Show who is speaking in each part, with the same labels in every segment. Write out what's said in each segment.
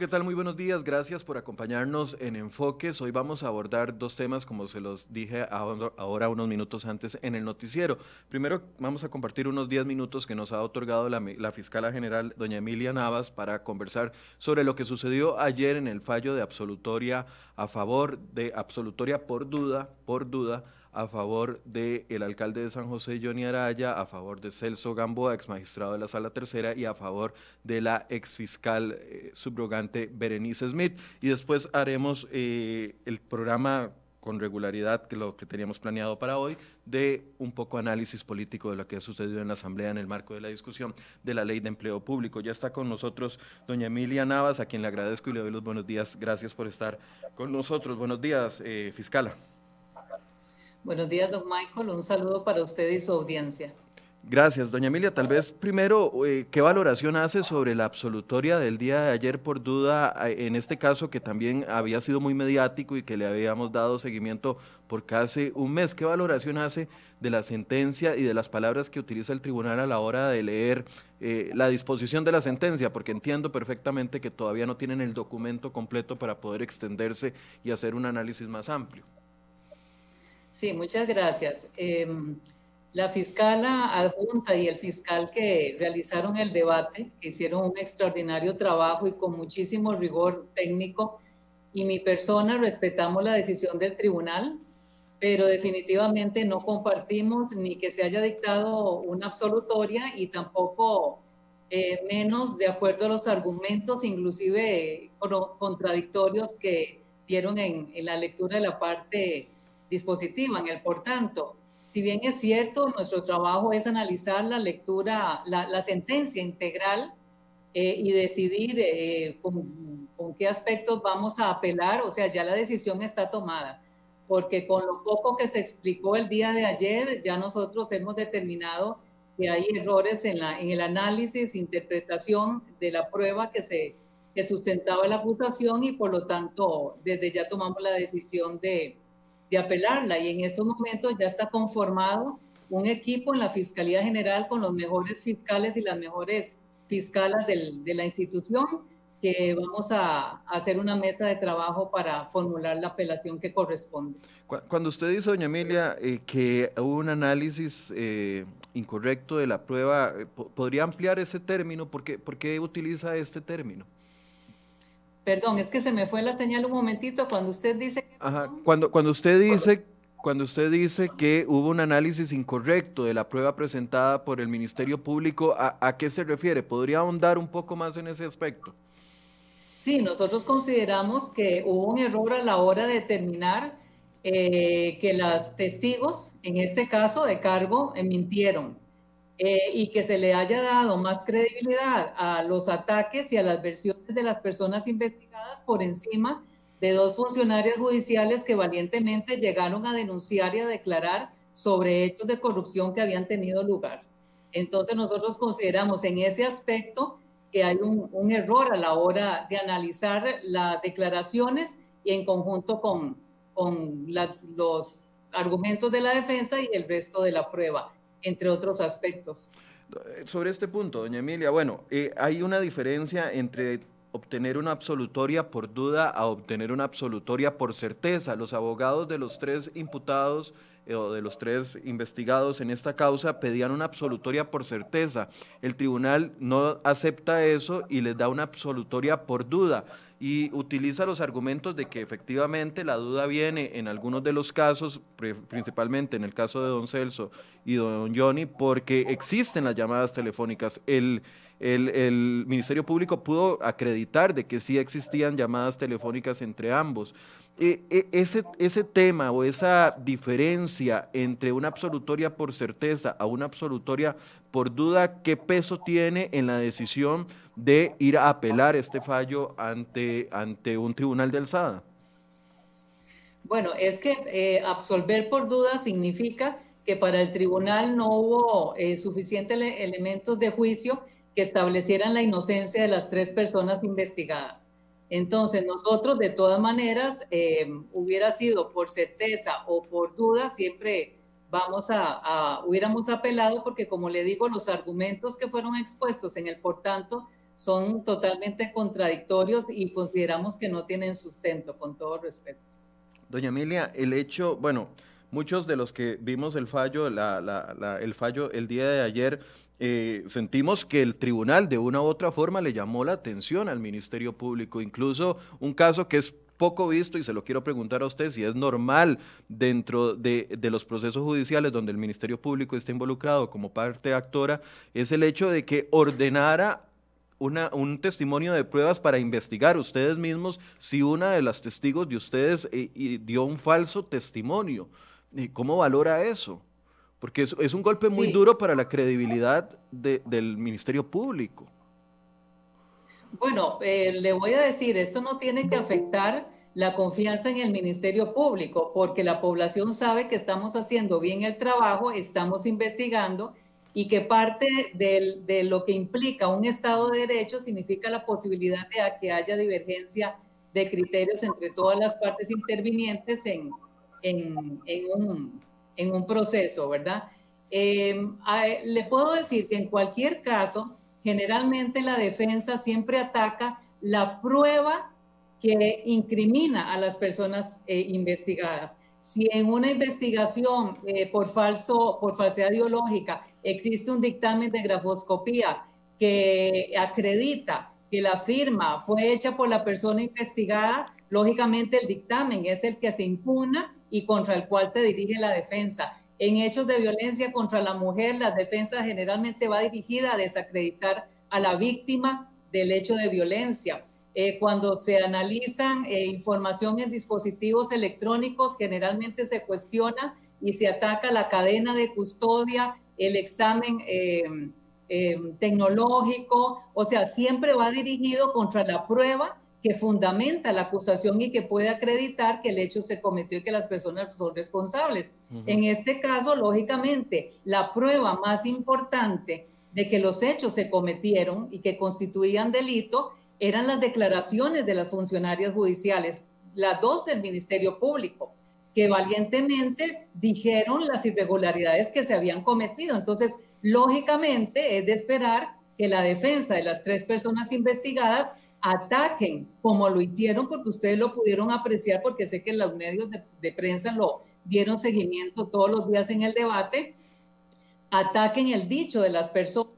Speaker 1: ¿qué tal? Muy buenos días. Gracias por acompañarnos en Enfoques. Hoy vamos a abordar dos temas, como se los dije ahora unos minutos antes en el noticiero. Primero, vamos a compartir unos 10 minutos que nos ha otorgado la, la fiscala general, doña Emilia Navas, para conversar sobre lo que sucedió ayer en el fallo de absolutoria a favor de absolutoria por duda, por duda a favor del el alcalde de San José, Johnny Araya, a favor de Celso Gamboa, ex magistrado de la Sala Tercera, y a favor de la ex fiscal eh, subrogante Berenice Smith. Y después haremos eh, el programa con regularidad, que lo que teníamos planeado para hoy, de un poco análisis político de lo que ha sucedido en la Asamblea en el marco de la discusión de la Ley de Empleo Público. Ya está con nosotros doña Emilia Navas, a quien le agradezco y le doy los buenos días. Gracias por estar con nosotros. Buenos días, eh, fiscala.
Speaker 2: Buenos días, don Michael. Un saludo para usted y su audiencia.
Speaker 1: Gracias, doña Emilia. Tal vez primero, eh, ¿qué valoración hace sobre la absolutoria del día de ayer por duda, en este caso que también había sido muy mediático y que le habíamos dado seguimiento por casi un mes? ¿Qué valoración hace de la sentencia y de las palabras que utiliza el tribunal a la hora de leer eh, la disposición de la sentencia? Porque entiendo perfectamente que todavía no tienen el documento completo para poder extenderse y hacer un análisis más amplio.
Speaker 2: Sí, muchas gracias. Em, la fiscala adjunta y el fiscal que realizaron el debate, que hicieron un extraordinario trabajo y con muchísimo rigor técnico, y mi persona respetamos la decisión del tribunal, pero definitivamente no compartimos ni que se haya dictado una absolutoria y tampoco eh, menos de acuerdo a los argumentos, inclusive contradictorios que dieron en, en la lectura de la parte dispositiva en el por tanto. Si bien es cierto, nuestro trabajo es analizar la lectura, la, sentencia integral eh, y decidir eh, con, con, qué aspectos vamos a apelar, o sea, ya la decisión está tomada, porque con lo poco que se explicó el día de ayer, ya nosotros hemos determinado que hay errores en, la, en el análisis, interpretación de la prueba que se que sustentaba la acusación y por lo tanto desde ya tomamos la decisión de, de apelarla y en estos momentos ya está conformado un equipo en la Fiscalía General con los mejores fiscales y las mejores fiscalas de la institución que vamos a, hacer una mesa de trabajo para formular la apelación que corresponde.
Speaker 1: Cuando usted dice, doña Emilia, eh, que hubo un análisis eh, incorrecto de la prueba, eh, ¿podría ampliar ese término? ¿Por ¿Por qué utiliza este término?
Speaker 2: Perdón, es que se me fue la señal un momentito cuando usted dice...
Speaker 1: Ajá, cuando, cuando usted dice cuando usted dice que hubo un análisis incorrecto de la prueba presentada por el Ministerio Público, ¿a, qué se refiere? ¿Podría ahondar un poco más en ese aspecto?
Speaker 2: Sí, nosotros consideramos que hubo un error a la hora de determinar eh, que los testigos, en este caso de cargo, eh, mintieron. Eh, y que se le haya dado más credibilidad a los ataques y a las versiones de las personas investigadas por encima de dos funcionarios judiciales que valientemente llegaron a denunciar y a declarar sobre hechos de corrupción que habían tenido lugar. Entonces nosotros consideramos en ese aspecto que hay un, error a la hora de analizar las declaraciones y en conjunto con, con los argumentos de la defensa y el resto de la prueba entre otros aspectos.
Speaker 1: Sobre este punto, doña Emilia, bueno, eh, hay una diferencia entre obtener una absolutoria por duda a obtener una absolutoria por certeza. Los abogados de los tres imputados eh, o de los tres investigados en esta causa pedían una absolutoria por certeza. El tribunal no acepta eso y les da una absolutoria por duda y utiliza los argumentos de que efectivamente la duda viene en algunos de los casos, principalmente en el caso de don Celso y don Johnny, porque existen las llamadas telefónicas. El, el, Ministerio Público pudo acreditar de que sí existían llamadas telefónicas entre ambos. E, e, ese, ese tema o esa diferencia entre una absolutoria por certeza a una absolutoria por duda, ¿qué peso tiene en la decisión de ir a apelar este fallo ante, ante un tribunal de alzada?
Speaker 2: Bueno, es que eh, absolver por duda significa que para el tribunal no hubo eh, suficientes elementos de juicio que establecieran la inocencia de las tres personas investigadas. Entonces, nosotros de todas maneras, eh, hubiera sido por certeza o por duda, siempre vamos a, a, hubiéramos apelado porque, como le digo, los argumentos que fueron expuestos en el por tanto son totalmente contradictorios y consideramos que no tienen sustento, con todo respeto.
Speaker 1: Doña Emilia, el hecho, bueno, muchos de los que vimos el fallo, el fallo el día de ayer, eh, sentimos que el tribunal de una u otra forma le llamó la atención al Ministerio Público, incluso un caso que es poco visto y se lo quiero preguntar a usted si es normal dentro de, los procesos judiciales donde el Ministerio Público está involucrado como parte actora, es el hecho de que ordenara un testimonio de pruebas para investigar ustedes mismos si una de las testigos de ustedes eh, dio un falso testimonio. ¿Cómo valora eso? Porque es, es un golpe muy duro para la credibilidad del Ministerio Público.
Speaker 2: Bueno, eh, le voy a decir, esto no tiene que afectar la confianza en el Ministerio Público, porque la población sabe que estamos haciendo bien el trabajo, estamos investigando y que parte de lo que implica un Estado de Derecho significa la posibilidad de que haya divergencia de criterios entre todas las partes intervinientes en, en, un, en un, proceso, ¿verdad? Eh, le puedo decir que en cualquier caso, generalmente la defensa siempre ataca la prueba que incrimina a las personas eh, investigadas. Si en una investigación eh, por, falso, por falsedad ideológica existe un dictamen de grafoscopía que acredita que la firma fue hecha por la persona investigada, lógicamente el dictamen es el que se impugna y contra el cual se dirige la defensa. En hechos de violencia contra la mujer, la defensa generalmente va dirigida a desacreditar a la víctima del hecho de violencia. Eh, cuando se analizan eh, información en dispositivos electrónicos, generalmente se cuestiona y se ataca la cadena de custodia, el examen eh, tecnológico, o sea, siempre va dirigido contra la prueba que fundamenta la acusación y que puede acreditar que el hecho se cometió y que las personas son responsables. En este caso, lógicamente, la prueba más importante de que los hechos se cometieron y que constituían delito eran las declaraciones de las funcionarias judiciales, las dos del Ministerio Público, que valientemente dijeron las irregularidades que se habían cometido. Entonces, lógicamente es de esperar que la defensa de las tres personas investigadas ataquen como lo hicieron, porque ustedes lo pudieron apreciar, porque sé que los medios de, prensa lo dieron seguimiento todos los días en el debate, ataquen el dicho de las personas,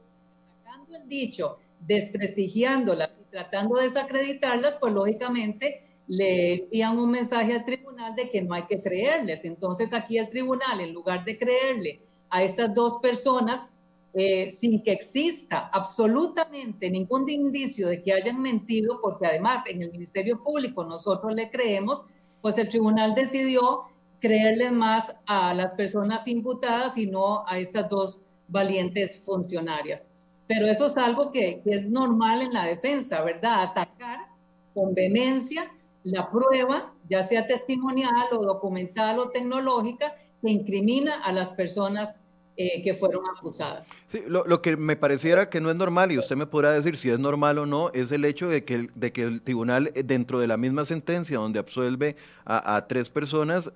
Speaker 2: atacando el dicho, desprestigiándolas y tratando de desacreditarlas, pues lógicamente le envían un mensaje al tribunal de que no hay que creerles. Entonces aquí el tribunal, en lugar de creerle a estas dos personas, eh, sin que exista absolutamente ningún indicio de que hayan mentido, porque además en el Ministerio Público nosotros le creemos, pues el tribunal decidió creerle más a las personas imputadas y no a estas dos valientes funcionarias. Pero eso es algo que, que es normal en la defensa, ¿verdad? Atacar con vehemencia la prueba, ya sea testimonial o documental o tecnológica, que incrimina a las personas eh, que fueron acusadas.
Speaker 1: Sí, lo, lo, que me pareciera que no es normal, y usted me podrá decir si es normal o no, es el hecho de que, de que el tribunal, eh, dentro de la misma sentencia donde absuelve a, tres personas,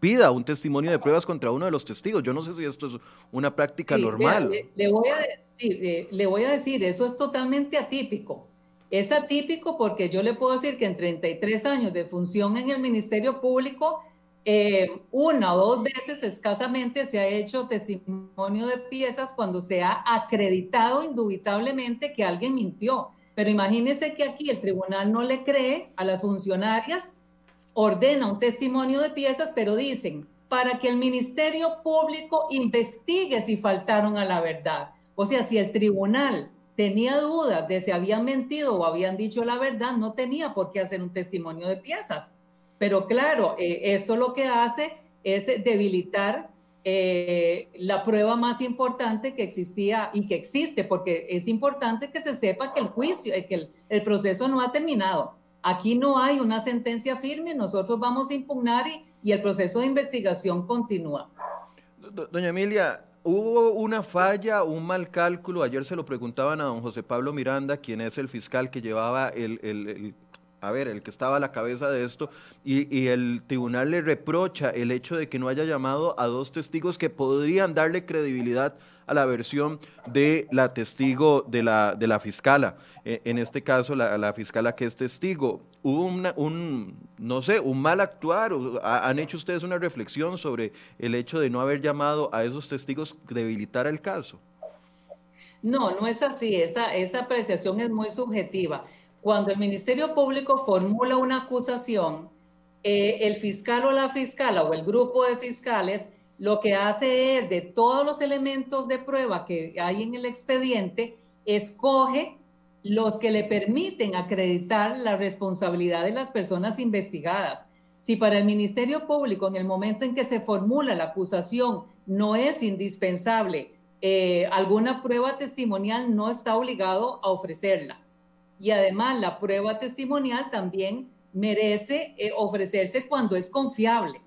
Speaker 1: pida un testimonio de pruebas contra uno de los testigos. Yo no sé si esto es una práctica normal.
Speaker 2: le, voy a decir, eh, le voy a decir, eso es totalmente atípico. Es atípico porque yo le puedo decir que en 33 años de función en el Ministerio Público, eh, una o dos veces escasamente se ha hecho testimonio de piezas cuando se ha acreditado indubitablemente que alguien mintió. Pero imagínense que aquí el tribunal no le cree a las funcionarias, ordena un testimonio de piezas, pero dicen, para que el Ministerio Público investigue si faltaron a la verdad. O sea, si el tribunal tenía dudas de si habían mentido o habían dicho la verdad, no tenía por qué hacer un testimonio de piezas. Pero claro, eh, esto lo que hace es debilitar eh, la prueba más importante que existía y que existe, porque es importante que se sepa que el juicio, eh, que el, proceso no ha terminado. Aquí no hay una sentencia firme, nosotros vamos a impugnar y, el proceso de investigación continúa.
Speaker 1: Doña Emilia, hubo una falla, un mal cálculo. Ayer se lo preguntaban a don José Pablo Miranda, quien es el fiscal que llevaba el, a ver, el que estaba a la cabeza de esto, y, el tribunal le reprocha el hecho de que no haya llamado a dos testigos que podrían darle credibilidad a la versión de la testigo de la, de la fiscala. E, en este caso, la, la, fiscala que es testigo. Hubo un, no sé, un mal actuar. ¿Han hecho ustedes una reflexión sobre el hecho de no haber llamado a esos testigos debilitar el caso?
Speaker 2: No, no es así. Esa, esa apreciación es muy subjetiva. Cuando el Ministerio Público formula una acusación, eh, el fiscal o la fiscala o el grupo de fiscales lo que hace es de todos los elementos de prueba que hay en el expediente, escoge los que le permiten acreditar la responsabilidad de las personas investigadas. Si para el Ministerio Público en el momento en que se formula la acusación no es indispensable eh, alguna prueba testimonial, no está obligado a ofrecerla. Y además la prueba testimonial también merece eh, ofrecerse cuando es confiable.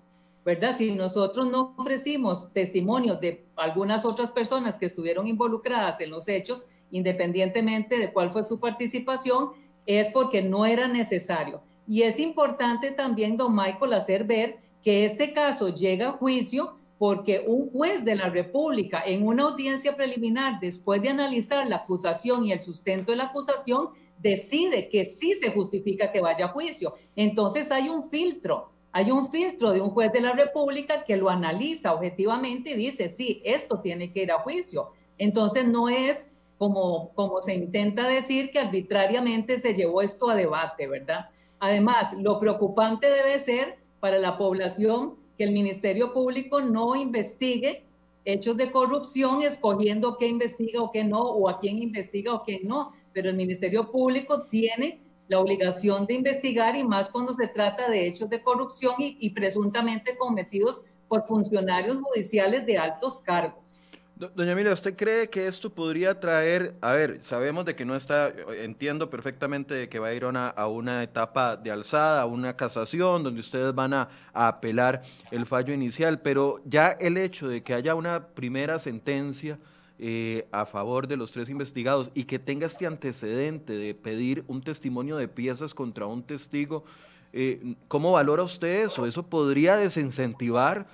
Speaker 2: ¿verdad? Si nosotros no ofrecimos testimonios de algunas otras personas que estuvieron involucradas en los hechos, independientemente de cuál fue su participación, es porque no era necesario. Y es importante también, don Michael, hacer ver que este caso llega a juicio porque un juez de la República en una audiencia preliminar, después de analizar la acusación y el sustento de la acusación, decide que sí se justifica que vaya a juicio. Entonces hay un filtro hay un filtro de un juez de la República que lo analiza objetivamente y dice, sí, esto tiene que ir a juicio. Entonces no es como, como se intenta decir que arbitrariamente se llevó esto a debate, ¿verdad? Además, lo preocupante debe ser para la población que el Ministerio Público no investigue hechos de corrupción escogiendo qué investiga o qué no, o a quién investiga o quién no, pero el Ministerio Público tiene la obligación de investigar y más cuando se trata de hechos de corrupción y, presuntamente cometidos por funcionarios judiciales de altos cargos.
Speaker 1: Doña Emilia, ¿usted cree que esto podría traer, a ver, sabemos de que no está, entiendo perfectamente que va a ir a una etapa de alzada, a una casación, donde ustedes van a, apelar el fallo inicial, pero ya el hecho de que haya una primera sentencia, eh, a favor de los tres investigados y que tenga este antecedente de pedir un testimonio de piezas contra un testigo, eh, ¿cómo valora usted eso? ¿Eso podría desincentivar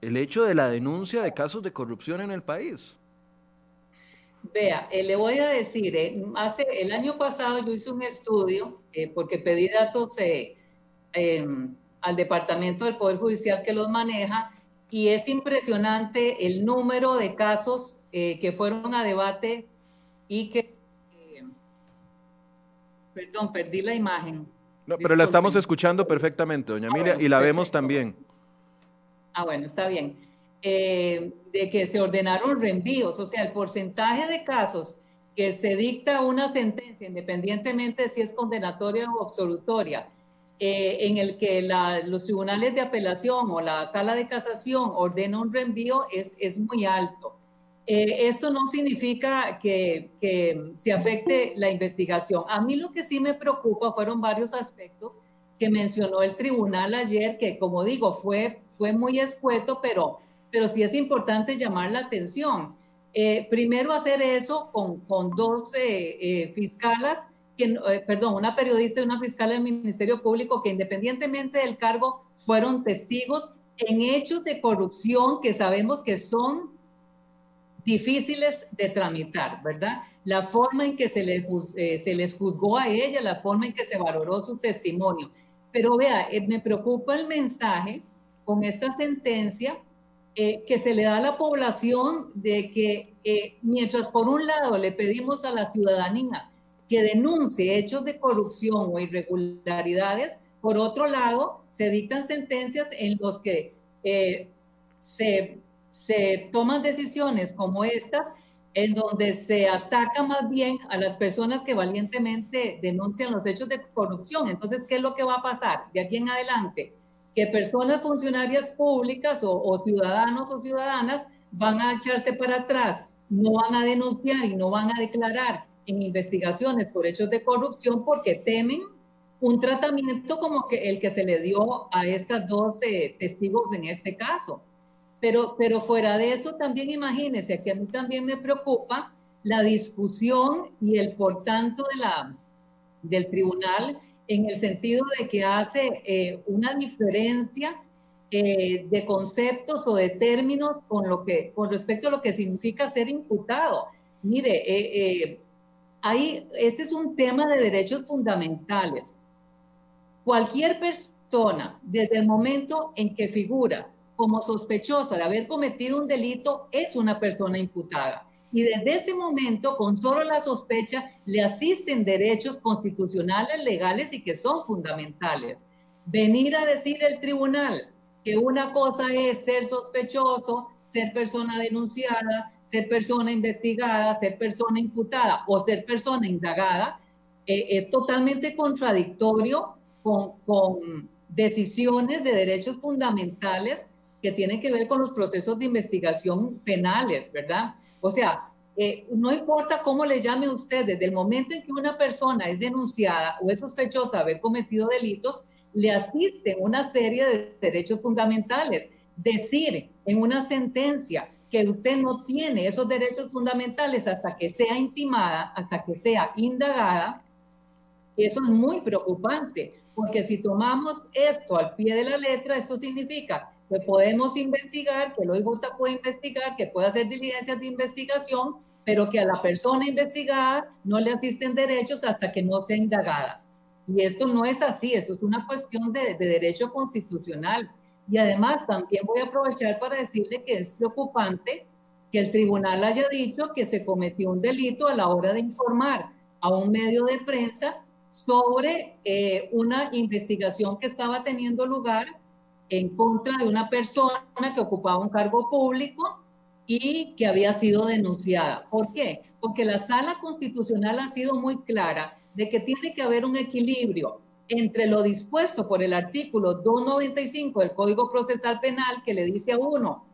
Speaker 1: el hecho de la denuncia de casos de corrupción en el país?
Speaker 2: Vea, eh, le voy a decir, hace el año pasado yo hice un estudio porque pedí datos em, al Departamento del Poder Judicial que los maneja y es impresionante el número de casos eh, que fueron a debate y que... Eh, perdón, perdí la imagen.
Speaker 1: No, pero la estamos escuchando perfectamente, doña Emilia, ah, y la vemos también.
Speaker 2: Ah, bueno, está bien. Eh, de que se ordenaron reenvíos, o sea, el porcentaje de casos que se dicta una sentencia, independientemente de si es condenatoria o absolutoria, en el que los tribunales de apelación o la sala de casación ordena un reenvío es, es muy alto. Eh, esto no significa que, se afecte la investigación. A mí lo que sí me preocupa fueron varios aspectos que mencionó el tribunal ayer, que como digo, fue, fue muy escueto, pero, pero sí es importante llamar la atención. Eh, primero hacer eso con, con dos eh, fiscalas, que, perdón, una periodista y una fiscal del Ministerio Público que independientemente del cargo fueron testigos en hechos de corrupción que sabemos que son difíciles de tramitar, ¿verdad? La forma en que se les, eh, se les juzgó a ella, la forma en que se valoró su testimonio. Pero vea, eh, me preocupa el mensaje con esta sentencia eh, que se le da a la población de que mientras por un lado le pedimos a la ciudadanía que denuncie hechos de corrupción o irregularidades, por otro lado se dictan sentencias en los que se se toman decisiones como estas en donde se ataca más bien a las personas que valientemente denuncian los hechos de corrupción. Entonces, ¿qué es lo que va a pasar de aquí en adelante? Que personas funcionarias públicas o, ciudadanos o ciudadanas van a echarse para atrás, no van a denunciar y no van a declarar en investigaciones por hechos de corrupción porque temen un tratamiento como el que se le dio a estas dos testigos en este caso. Pero, pero fuera de eso, también imagínense que a mí también me preocupa la discusión y el por tanto de la, del tribunal en el sentido de que hace eh, una diferencia eh, de conceptos o de términos con, lo que, con respecto a lo que significa ser imputado. Mire, eh, ahí, este es un tema de derechos fundamentales. Cualquier persona, desde el momento en que figura como sospechosa de haber cometido un delito, es una persona imputada. Y desde ese momento, con solo la sospecha, le asisten derechos constitucionales, legales y que son fundamentales. Venir a decir el tribunal que una cosa es ser sospechoso, ser persona denunciada, ser persona investigada, ser persona imputada o ser persona indagada, eh, es totalmente contradictorio con, con decisiones de derechos fundamentales que tienen que ver con los procesos de investigación penales, ¿verdad? O sea, eh, no importa cómo le llame usted, desde el momento en que una persona es denunciada o es sospechosa de haber cometido delitos, le asisten una serie de derechos fundamentales. Decir en una sentencia que usted no tiene esos derechos fundamentales hasta que sea intimada, hasta que sea indagada, eso es muy preocupante, porque si tomamos esto al pie de la letra, esto significa que podemos investigar, que el OIJ puede investigar, que puede hacer diligencias de investigación, pero que a la persona investigada no le asisten derechos hasta que no sea indagada. Y esto no es así, esto es una cuestión de, derecho constitucional. Y además también voy a aprovechar para decirle que es preocupante que el tribunal haya dicho que se cometió un delito a la hora de informar a un medio de prensa sobre eh, una investigación que estaba teniendo lugar en contra de una persona que ocupaba un cargo público y que había sido denunciada. ¿Por qué? Porque la sala constitucional ha sido muy clara de que tiene que haber un equilibrio entre lo dispuesto por el artículo 295 del Código Procesal Penal que le dice a uno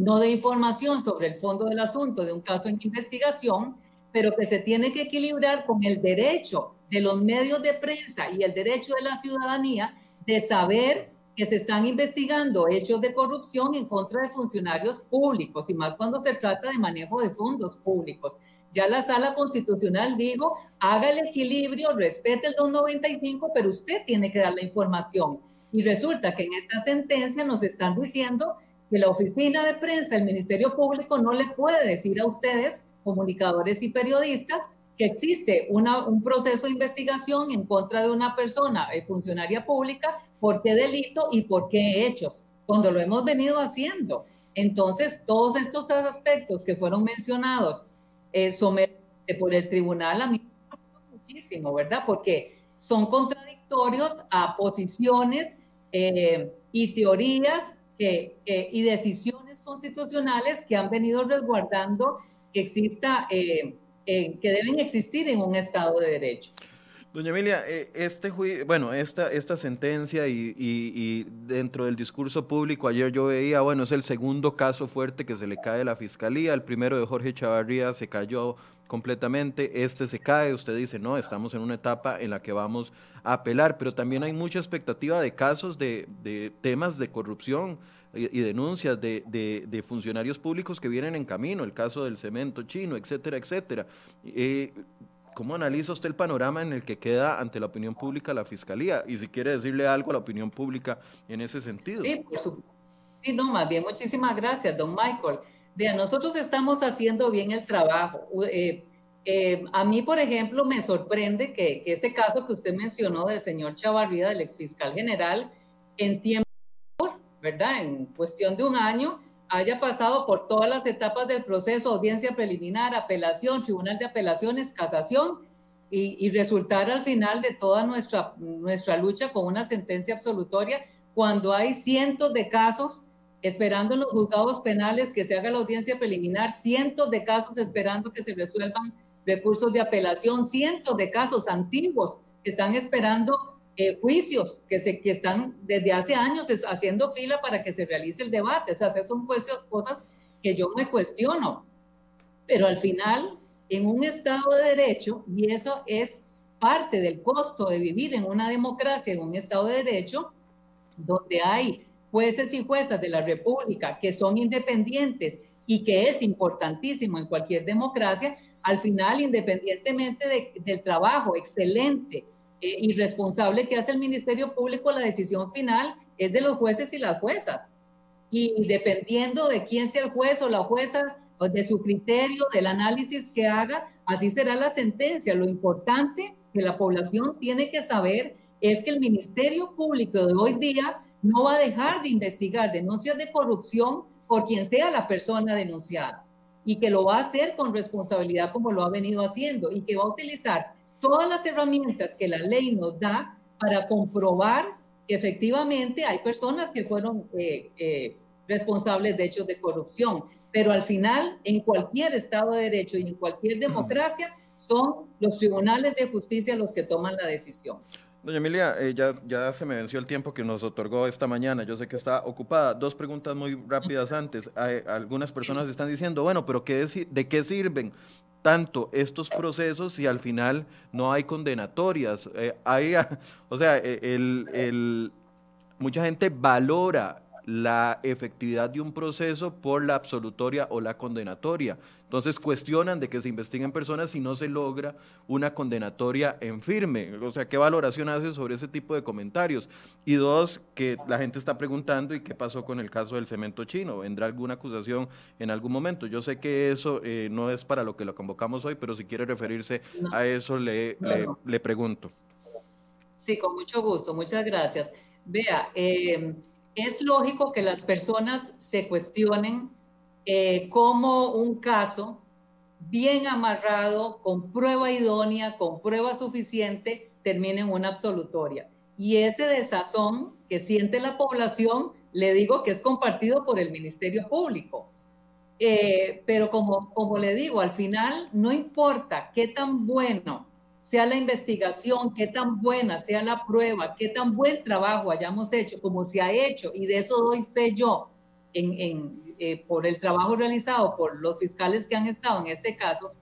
Speaker 2: no de información sobre el fondo del asunto de un caso en investigación, pero que se tiene que equilibrar con el derecho de los medios de prensa y el derecho de la ciudadanía de saber que se están investigando hechos de corrupción en contra de funcionarios públicos y más cuando se trata de manejo de fondos públicos. Ya la sala constitucional dijo, haga el equilibrio, respete el 295, pero usted tiene que dar la información. Y resulta que en esta sentencia nos están diciendo que la oficina de prensa, el Ministerio Público, no le puede decir a ustedes, comunicadores y periodistas, que existe un proceso de investigación en contra de una persona eh, funcionaria pública, por qué delito y por qué hechos, cuando lo hemos venido haciendo. Entonces, todos estos aspectos que fueron mencionados eh, por el tribunal a mí me muchísimo, ¿verdad? Porque son contradictorios a posiciones eh, y teorías y decisiones constitucionales que han venido resguardando que exista, eh, que deben existir en un Estado de Derecho.
Speaker 1: Doña Emilia, eh, este bueno, esta, esta sentencia y, dentro del discurso público, ayer yo veía, bueno, es el segundo caso fuerte que se le cae a la fiscalía. El primero de Jorge Chavarría se cayó completamente, este se cae, usted dice, no, estamos en una etapa en la que vamos a apelar, pero también hay mucha expectativa de casos de, temas de corrupción y, denuncias de, de, funcionarios públicos que vienen en camino, el caso del cemento chino, etcétera, etcétera. Eh, ¿Cómo analiza usted el panorama en el que queda ante la opinión pública la Fiscalía? Y si quiere decirle algo a la opinión pública en ese sentido.
Speaker 2: Sí, por supuesto. Sí, no, más bien, muchísimas gracias, don Michael. Vean, nosotros estamos haciendo bien el trabajo. Eh, eh, a mí, por ejemplo, me sorprende que, que, este caso que usted mencionó del señor Chavarrida, del exfiscal general, en tiempo, ¿verdad? En cuestión de un año, haya pasado por todas las etapas del proceso, audiencia preliminar, apelación, tribunal de apelaciones, casación, y, resultar al final de toda nuestra, nuestra lucha con una sentencia absolutoria, cuando hay cientos de casos esperando en los juzgados penales que se haga la audiencia preliminar, cientos de casos esperando que se resuelvan recursos de apelación, cientos de casos antiguos que están esperando eh, juicios que, se, que están desde hace años haciendo fila para que se realice el debate. O sea, esas son cosas que yo me cuestiono. Pero al final, en un Estado de Derecho, y eso es parte del costo de vivir en una democracia, en un Estado de Derecho, donde hay jueces y juezas de la República que son independientes y que es importantísimo en cualquier democracia, al final, independientemente del trabajo excelente eh, irresponsable que hace el Ministerio Público, la decisión final es de los jueces y las juezas. Y dependiendo de quién sea el juez o la jueza, de su criterio, del análisis que haga, así será la sentencia. Lo importante que la población tiene que saber es que el Ministerio Público de hoy día no va a dejar de investigar denuncias de corrupción por quien sea la persona denunciada y que lo va a hacer con responsabilidad como lo ha venido haciendo y que va a utilizar todas las herramientas que la ley nos da para comprobar que efectivamente hay personas que fueron eh, eh, responsables de hechos de corrupción. Pero al final, en cualquier Estado de Derecho y en cualquier democracia, son los tribunales de justicia los que toman la decisión.
Speaker 1: Doña Emilia, eh, ya, ya se me venció el tiempo que nos otorgó esta mañana. Yo sé que está ocupada. Dos preguntas muy rápidas antes. Hay, algunas personas están diciendo, bueno, pero ¿qué ¿de qué sirven tanto estos procesos si al final no hay condenatorias? Eh, hay, o sea, el, el, mucha gente valora la efectividad de un proceso por la absolutoria o la condenatoria. Entonces cuestionan de que se investiguen personas si no se logra una condenatoria en firme. O sea, ¿qué valoración hace sobre ese tipo de comentarios? Y dos, que la gente está preguntando, ¿y qué pasó con el caso del cemento chino? ¿Vendrá alguna acusación en algún momento? Yo sé que eso eh, no es para lo que lo convocamos hoy, pero si quiere referirse a eso, le, le, pregunto.
Speaker 2: Sí, con mucho gusto. Muchas gracias. Vea, eh, es lógico que las personas se cuestionen eh, cómo un caso bien amarrado, con prueba idónea, con prueba suficiente, termine en una absolutoria. Y ese desazón que siente la población, le digo que es compartido por el Ministerio Público. Eh, pero como, como le digo, al final no importa qué tan bueno sea la investigación, qué tan buena sea la prueba, qué tan buen trabajo hayamos hecho, como se ha hecho, y de eso doy fe yo en, eh, por el trabajo realizado por los fiscales que han estado en este caso,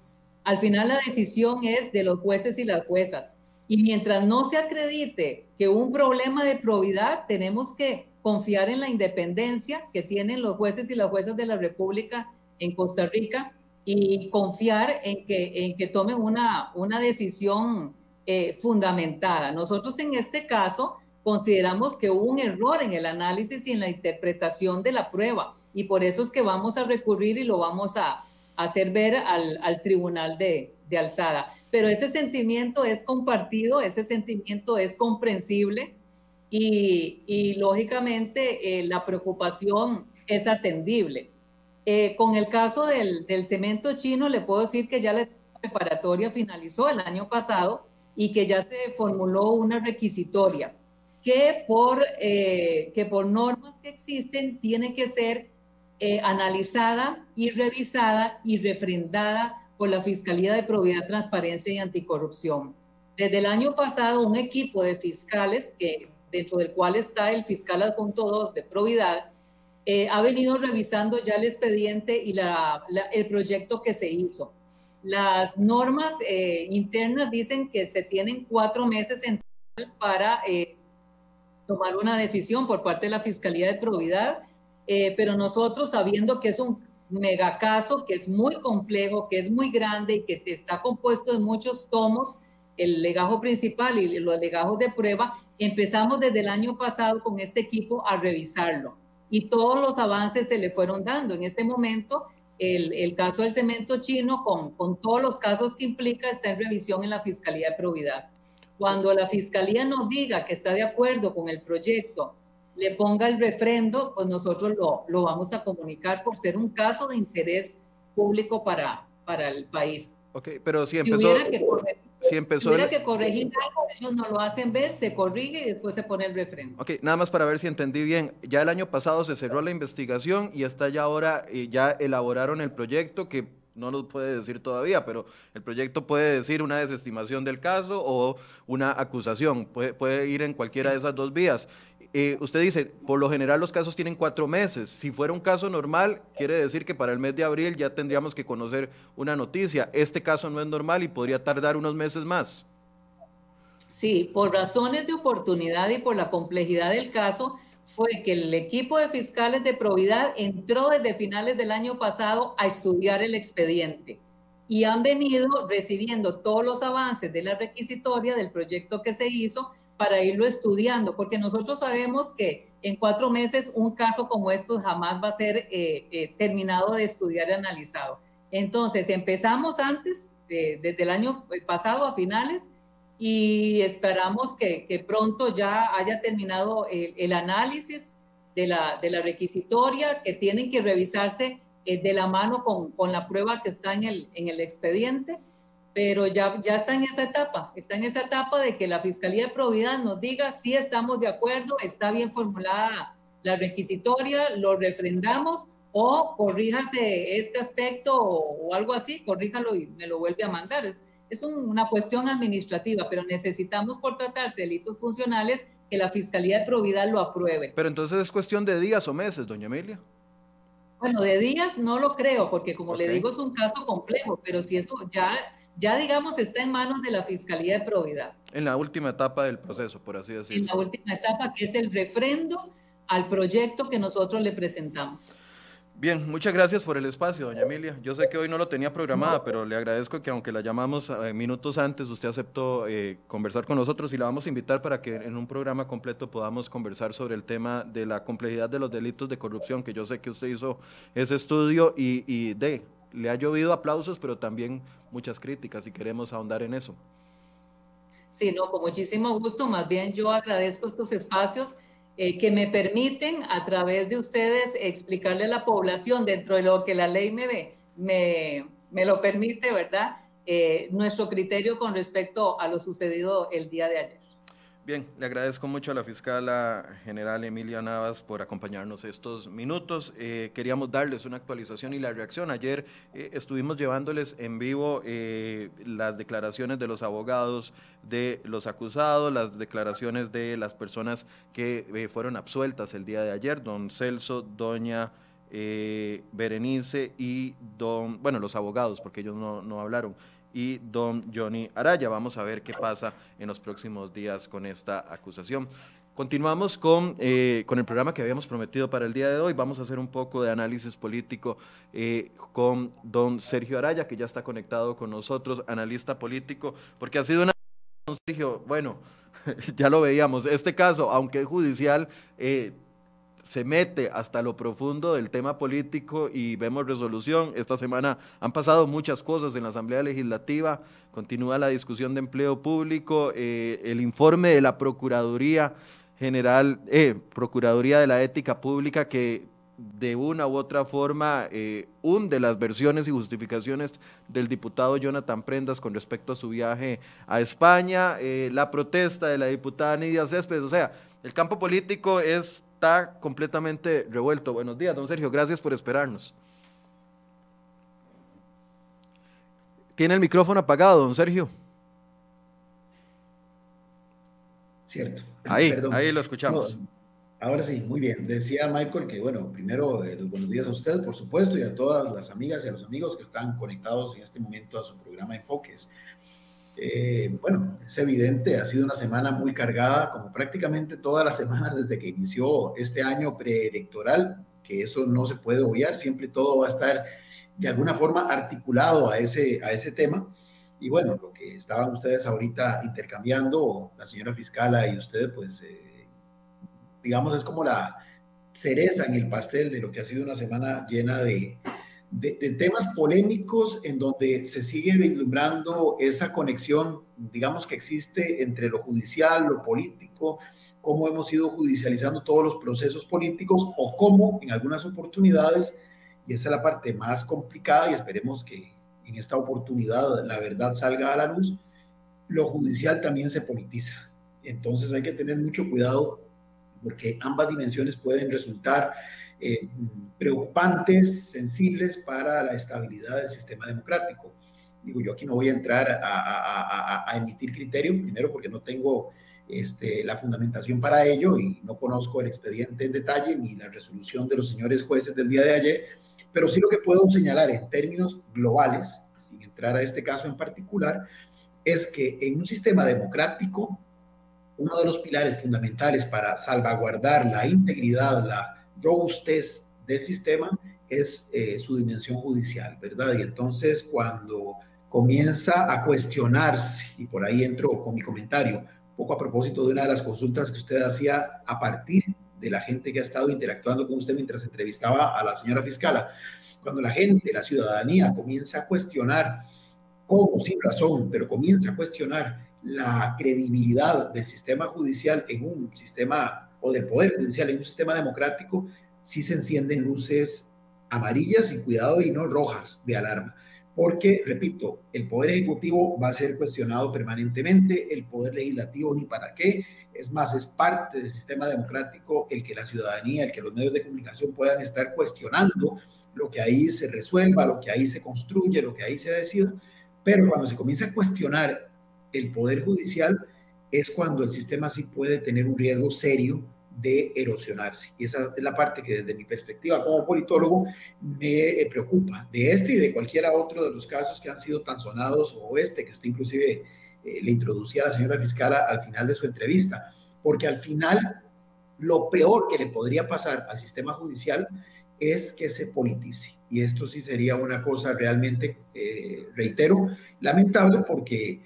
Speaker 2: al final la decisión es de los jueces y las juezas. Y mientras no se acredite que un problema de probidad, tenemos que confiar en la independencia que tienen los jueces y las juezas de la República en Costa Rica y confiar en que, en que tomen una, una decisión eh, fundamentada. Nosotros en este caso consideramos que hubo un error en el análisis y en la interpretación de la prueba y por eso es que vamos a recurrir y lo vamos a, hacer ver al, al tribunal de, de, alzada. Pero ese sentimiento es compartido, ese sentimiento es comprensible y, y lógicamente eh, la preocupación es atendible. Eh, con el caso del, cemento chino, le puedo decir que ya la preparatoria finalizó el año pasado y que ya se formuló una requisitoria que por, eh, que por normas que existen tiene que ser eh, analizada y revisada y refrendada por la Fiscalía de Probidad, Transparencia y Anticorrupción. Desde el año pasado, un equipo de fiscales, dentro del cual está el fiscal adjunto 2 de Probidad, eh, ha venido revisando ya el expediente y el proyecto que se hizo. Las normas eh, internas dicen que se tienen cuatro meses para tomar una decisión por parte de la Fiscalía de Probidad, pero nosotros sabiendo que es un megacaso, que es muy complejo, que es muy grande y que está compuesto de muchos tomos, el legajo principal y los legajos de prueba, empezamos desde el año pasado con este equipo a revisarlo y todos los avances se le fueron dando. En este momento, el, el caso del cemento chino, con, con, todos los casos que implica, está en revisión en la Fiscalía de Probidad. Cuando la Fiscalía nos diga que está de acuerdo con el proyecto, le ponga el refrendo, pues nosotros lo, lo vamos a comunicar por ser un caso de interés público para, para el país.
Speaker 1: Ok, pero si empezó... Si si empezó
Speaker 2: Tuviera que corregir algo, ellos no lo hacen ver, se corrige y después se pone el refrendo.
Speaker 1: Ok, nada más para ver si entendí bien. Ya el año pasado se cerró la investigación y está ya ahora, y ya elaboraron el proyecto que no lo puede decir todavía, pero el proyecto puede decir una desestimación del caso o una acusación, puede, puede ir en cualquiera de esas dos vías. Eh, usted dice, por lo general los casos tienen cuatro meses. Si fuera un caso normal, quiere decir que para el mes de abril ya tendríamos que conocer una noticia. Este caso no es normal y podría tardar unos meses más.
Speaker 2: Sí, por razones de oportunidad y por la complejidad del caso, fue que el equipo de fiscales de probidad entró desde finales del año pasado a estudiar el expediente. y han venido recibiendo todos los avances de la requisitoria del proyecto que se hizo para irlo estudiando, porque nosotros sabemos que en cuatro meses un caso como estos jamás va a ser eh, eh, terminado de estudiar y analizado. Entonces, empezamos antes, eh, desde el año pasado a finales, y esperamos que, pronto ya haya terminado el, análisis de la, requisitoria, que tienen que revisarse de la mano con, la prueba que está en el expediente pero ya, ya está en esa etapa, está en esa etapa de que la Fiscalía de Probidad nos diga si estamos de acuerdo, está bien formulada la requisitoria, lo refrendamos o corríjase este aspecto o, algo así, corríjalo y me lo vuelve a mandar. Es, es una cuestión administrativa, pero necesitamos por tratarse de delitos funcionales que la Fiscalía de Probidad lo apruebe.
Speaker 1: Pero entonces es cuestión de días o meses, doña Emilia.
Speaker 2: Bueno, de días no lo creo, porque como le digo es un caso complejo, pero si eso ya ya digamos está en manos de la Fiscalía de Probidad.
Speaker 1: En la última etapa del proceso, por así decirlo.
Speaker 2: En la última etapa, que es el refrendo al proyecto que nosotros le presentamos.
Speaker 1: Bien, muchas gracias por el espacio, doña Emilia. Yo sé que hoy no lo tenía programada, pero le agradezco que aunque la llamamos eh, minutos antes, usted aceptó eh, conversar con nosotros y la vamos a invitar para que en un programa completo podamos conversar sobre el tema de la complejidad de los delitos de corrupción, que yo sé que usted hizo ese estudio y, y de le ha llovido aplausos, pero también muchas críticas y queremos ahondar en eso.
Speaker 2: Sí, no, con muchísimo gusto. Más bien yo agradezco estos espacios eh, que me permiten a través de ustedes explicarle a la población dentro de lo que la ley me, me, me lo permite, ¿verdad? Eh, nuestro criterio con respecto a lo sucedido el día de ayer.
Speaker 1: Bien, le agradezco mucho a la fiscala general Emilia Navas por acompañarnos estos minutos. Eh, queríamos darles una actualización y la reacción. Ayer eh, estuvimos llevándoles en vivo eh, las declaraciones de los abogados de los acusados, las declaraciones de las personas que fueron absueltas el día de ayer, don Celso, doña Berenice y don, bueno, los abogados, porque ellos no, no hablaron y don Johnny Araya. Vamos a ver qué pasa en los próximos días con esta acusación. Continuamos con, eh, con el programa que habíamos prometido para el día de hoy. Vamos a hacer un poco de análisis político eh, con don Sergio Araya, que ya está conectado con nosotros, analista político, porque ha sido una... Don Sergio, bueno, ya lo veíamos, este caso, aunque es judicial, eh, se mete hasta lo profundo del tema político y vemos resolución. Esta semana han pasado muchas cosas en la Asamblea Legislativa, continúa la discusión de empleo público, eh, el informe de la Procuraduría General, eh, Procuraduría de la Ética Pública que de una u otra forma eh, hunde las versiones y justificaciones del diputado Jonathan Prendas con respecto a su viaje a España, eh, la protesta de la diputada Nidia Céspedes, o sea, el campo político es está completamente revuelto. Buenos días, don Sergio, gracias por esperarnos. Tiene el micrófono apagado, don Sergio.
Speaker 3: Cierto.
Speaker 1: Ahí, ahí lo escuchamos.
Speaker 3: ahora sí, muy bien. Decía Michael que, bueno, primero eh, los buenos días a usted, por supuesto, y a todas las amigas y a los amigos que están conectados en este momento a su programa Enfoques. Eh, bueno, es evidente, ha sido una semana muy cargada, como prácticamente todas las semanas desde que inició este año preelectoral, que eso no se puede obviar, siempre todo va a estar de alguna forma articulado a ese, a ese tema. Y bueno, lo que estaban ustedes ahorita intercambiando, la señora fiscala y ustedes, pues, eh, digamos, es como la cereza en el pastel de lo que ha sido una semana llena de, de, temas polémicos en donde se sigue vislumbrando esa conexión, digamos, que existe entre lo judicial, lo político, cómo hemos ido judicializando todos los procesos políticos o cómo en algunas oportunidades, y esa es la parte más complicada y esperemos que en esta oportunidad la verdad salga a la luz, lo judicial también se politiza. Entonces hay que tener mucho cuidado porque ambas dimensiones pueden resultar eh, preocupantes, sensibles para la estabilidad del sistema democrático. Digo, yo aquí no voy a entrar a, emitir criterio, primero porque no tengo este, la fundamentación para ello y no conozco el expediente en detalle ni la resolución de los señores jueces del día de ayer, pero sí lo que puedo señalar en términos globales, sin entrar a este caso en particular, es que en un sistema democrático, uno de los pilares fundamentales para salvaguardar la integridad, la robustez del sistema es eh, su dimensión judicial, ¿verdad? Y entonces cuando comienza a cuestionarse, y por ahí entro con mi comentario, poco a propósito de una de las consultas que usted hacía a partir de la gente que ha estado interactuando con usted mientras entrevistaba a la señora fiscala, cuando la gente, la ciudadanía comienza a cuestionar, como sin razón, pero comienza a cuestionar la credibilidad del sistema judicial en un sistema, o del poder judicial en un sistema democrático, sí se encienden luces amarillas y cuidado y no rojas de alarma. Porque, repito, el poder ejecutivo va a ser cuestionado permanentemente, el poder legislativo ni para qué. Es más, es parte del sistema democrático el que la ciudadanía, el que los medios de comunicación puedan estar cuestionando lo que ahí se resuelva, lo que ahí se construye, lo que ahí se decida. Pero cuando se comienza a cuestionar el poder judicial, es cuando el sistema sí puede tener un riesgo serio de erosionarse. Y esa es la parte que desde mi perspectiva como politólogo me eh, preocupa de este y de cualquiera otro de los casos que han sido tan sonados o este que usted inclusive eh, le introducía a la señora fiscal al final de su entrevista. Porque al final lo peor que le podría pasar al sistema judicial es que se politice. Y esto sí sería una cosa realmente, eh, reitero, lamentable porque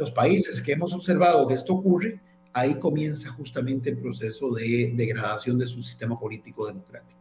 Speaker 3: los países que hemos observado que esto ocurre, ahí comienza justamente el proceso de degradación de su sistema político democrático.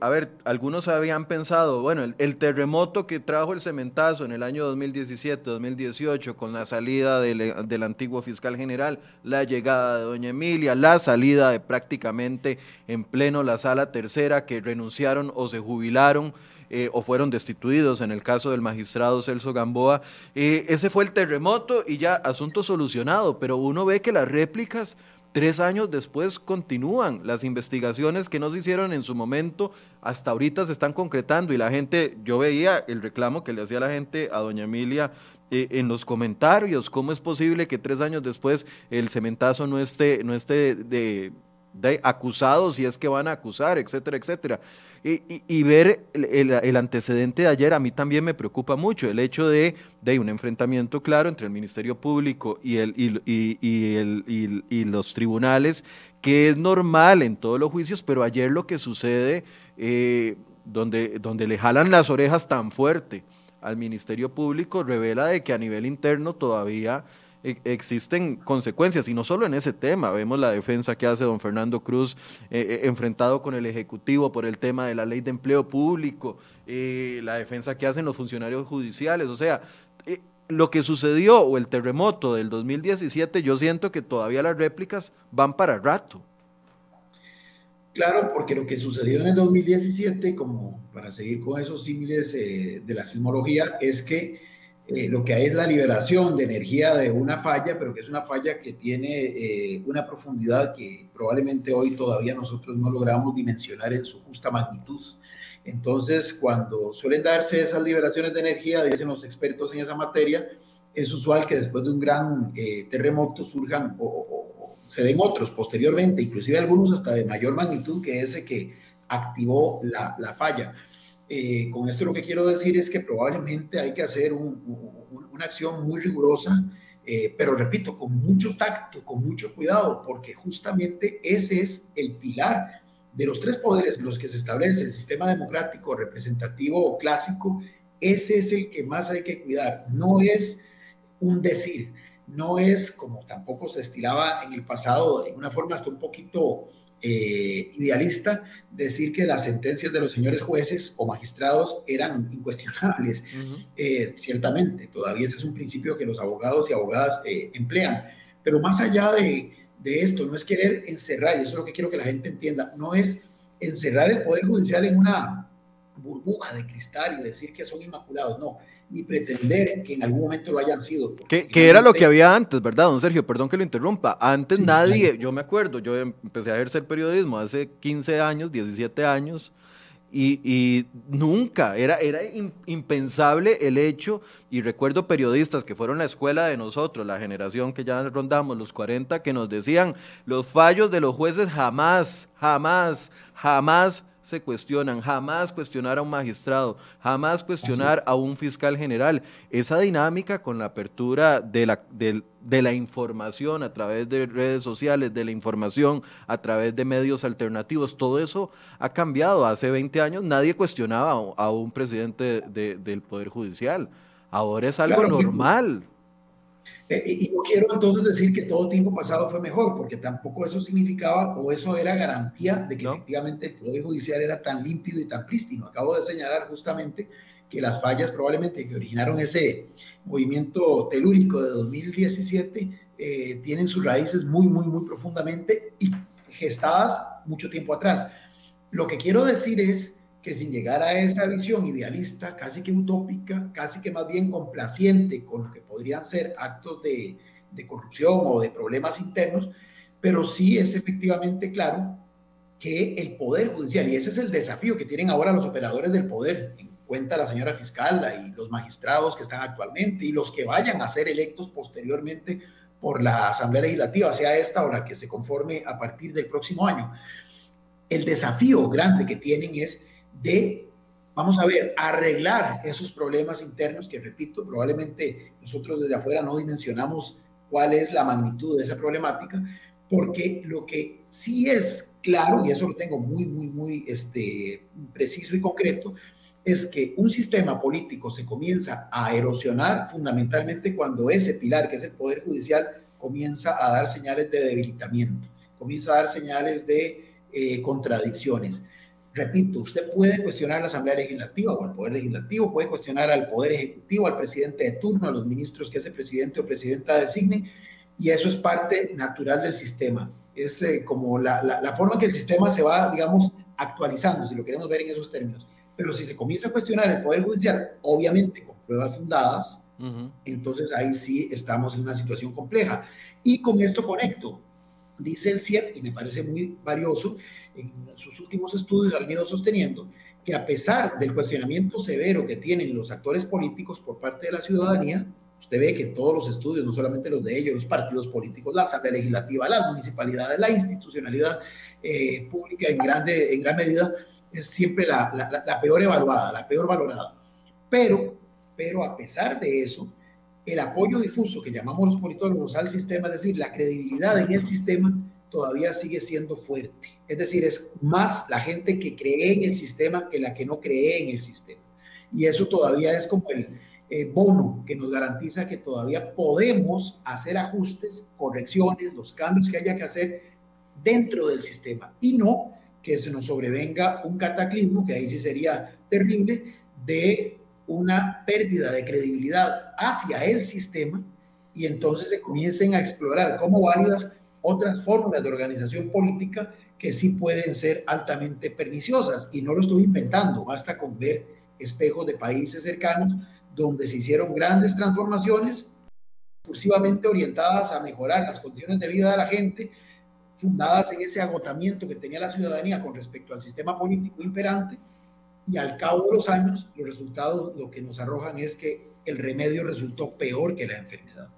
Speaker 1: A ver, algunos habían pensado, bueno, el, terremoto que trajo el cementazo en el año 2017-2018 con la salida del, del, antiguo fiscal general, la llegada de doña Emilia, la salida de prácticamente en pleno la sala tercera que renunciaron o se jubilaron eh, o fueron destituidos en el caso del magistrado Celso Gamboa. Eh, ese fue el terremoto y ya asunto solucionado, pero uno ve que las réplicas tres años después continúan. Las investigaciones que no se hicieron en su momento hasta ahorita se están concretando y la gente, yo veía el reclamo que le hacía la gente a doña Emilia eh, en los comentarios, cómo es posible que tres años después el cementazo no esté, no esté de de acusados si es que van a acusar, etcétera, etcétera. Y, ver el, antecedente de ayer a mí también me preocupa mucho, el hecho de, de un enfrentamiento claro entre el Ministerio Público y, el, y, y, los tribunales, que es normal en todos los juicios, pero ayer lo que sucede, eh, donde, donde le jalan las orejas tan fuerte al Ministerio Público, revela de que a nivel interno todavía existen consecuencias, y no solo en ese tema, vemos la defensa que hace don Fernando Cruz eh, eh, enfrentado con el Ejecutivo por el tema de la ley de empleo público, eh, la defensa que hacen los funcionarios judiciales, o sea, lo que sucedió o el terremoto del 2017, yo siento que todavía las réplicas van para rato.
Speaker 3: Claro, porque lo que sucedió en el 2017, como para seguir con esos símiles de la sismología, es que eh, lo que hay es la liberación de energía de una falla, pero que es una falla que tiene eh, una profundidad que probablemente hoy todavía nosotros no logramos dimensionar en su justa magnitud. Entonces, cuando suelen darse esas liberaciones de energía, dicen los expertos en esa materia, es usual que después de un gran eh, terremoto surjan o, se den otros posteriormente, inclusive algunos hasta de mayor magnitud que ese que activó la, la falla. Eh, con esto lo que quiero decir es que probablemente hay que hacer una acción muy rigurosa, eh, pero repito, con mucho tacto, con mucho cuidado, porque justamente ese es el pilar de los tres poderes en los que se establece el sistema democrático representativo o clásico, ese es el que más hay que cuidar. No es un decir, no es como tampoco se estilaba en el pasado, en una forma hasta un poquito eh, idealista decir que las sentencias de los señores jueces o magistrados eran incuestionables. Eh, ciertamente, todavía ese es un principio que los abogados y abogadas eh, emplean. Pero más allá de, de, esto, no es querer encerrar, y eso es lo que quiero que la gente entienda, no es encerrar el Poder Judicial en una burbuja de cristal y decir que son inmaculados, no ni pretender que en algún momento lo hayan sido.
Speaker 1: Que, era lo que había antes, ¿verdad, don Sergio? Perdón que lo interrumpa. Antes nadie, yo me acuerdo, yo empecé a ejercer periodismo hace 15 años, 17 años, y, nunca, era, era impensable el hecho, y recuerdo periodistas que fueron la escuela de nosotros, la generación que ya rondamos, los 40, que nos decían, los fallos de los jueces jamás, jamás, jamás se cuestionan, jamás cuestionar a un magistrado, jamás cuestionar a un fiscal general. Esa dinámica con la apertura de la, de la información a través de redes sociales, de la información a través de medios alternativos, todo eso ha cambiado. Hace 20 años nadie cuestionaba a un presidente del Poder Judicial. Ahora es algo normal.
Speaker 3: Eh, y no quiero entonces decir que todo tiempo pasado fue mejor, porque tampoco eso significaba o eso era garantía de que efectivamente el Poder Judicial era tan límpido y tan prístino. Acabo de señalar justamente que las fallas probablemente que originaron ese movimiento telúrico de 2017 eh, tienen sus raíces muy, muy, muy profundamente y gestadas mucho tiempo atrás. Lo que quiero decir es que sin llegar a esa visión idealista, casi que utópica, casi que más bien complaciente con lo que podrían ser actos de, corrupción o de problemas internos, pero sí es efectivamente claro que el Poder Judicial, y ese es el desafío que tienen ahora los operadores del poder, en cuenta la señora fiscal y los magistrados que están actualmente y los que vayan a ser electos posteriormente por la Asamblea Legislativa, sea esta o la que se conforme a partir del próximo año. El desafío grande que tienen es de, vamos a ver, arreglar esos problemas internos que, repito, probablemente nosotros desde afuera no dimensionamos cuál es la magnitud de esa problemática, porque lo que sí es claro, y eso lo tengo muy, muy, muy este, preciso y concreto, es que un sistema político se comienza a erosionar fundamentalmente cuando ese pilar, que es el Poder Judicial, comienza a dar señales de debilitamiento, comienza a dar señales de eh, contradicciones. Repito, usted puede cuestionar a la Asamblea Legislativa o al Poder Legislativo, puede cuestionar al Poder Ejecutivo, al presidente de turno, a los ministros que ese presidente o presidenta designe, y eso es parte natural del sistema. Es eh, como la, la, forma que el sistema se va, digamos, actualizando, si lo queremos ver en esos términos. Pero si se comienza a cuestionar el Poder Judicial, obviamente con pruebas fundadas, entonces ahí sí estamos en una situación compleja. Y con esto conecto. Dice el CIEP, y me parece muy valioso, en sus últimos estudios ha venido sosteniendo que a pesar del cuestionamiento severo que tienen los actores políticos por parte de la ciudadanía, usted ve que todos los estudios, no solamente los de ellos, los partidos políticos, la Asamblea Legislativa, las municipalidades, la institucionalidad eh, pública en, grande, en gran medida, es siempre la, la, la, peor evaluada, la peor valorada. Pero, pero a pesar de eso, el apoyo difuso que llamamos los politólogos al sistema, es decir, la credibilidad en el sistema, todavía sigue siendo fuerte. Es decir, es más la gente que cree en el sistema que la que no cree en el sistema. Y eso todavía es como el eh, bono que nos garantiza que todavía podemos hacer ajustes, correcciones, los cambios que haya que hacer dentro del sistema y no que se nos sobrevenga un cataclismo, que ahí sí sería terrible, de una pérdida de credibilidad hacia el sistema y entonces se comiencen a explorar como válidas otras fórmulas de organización política que sí pueden ser altamente perniciosas. Y no lo estoy inventando, basta con ver espejos de países cercanos donde se hicieron grandes transformaciones exclusivamente orientadas a mejorar las condiciones de vida de la gente, fundadas en ese agotamiento que tenía la ciudadanía con respecto al sistema político imperante, y al cabo de los años los resultados lo que nos arrojan es que el remedio resultó peor que la enfermedad.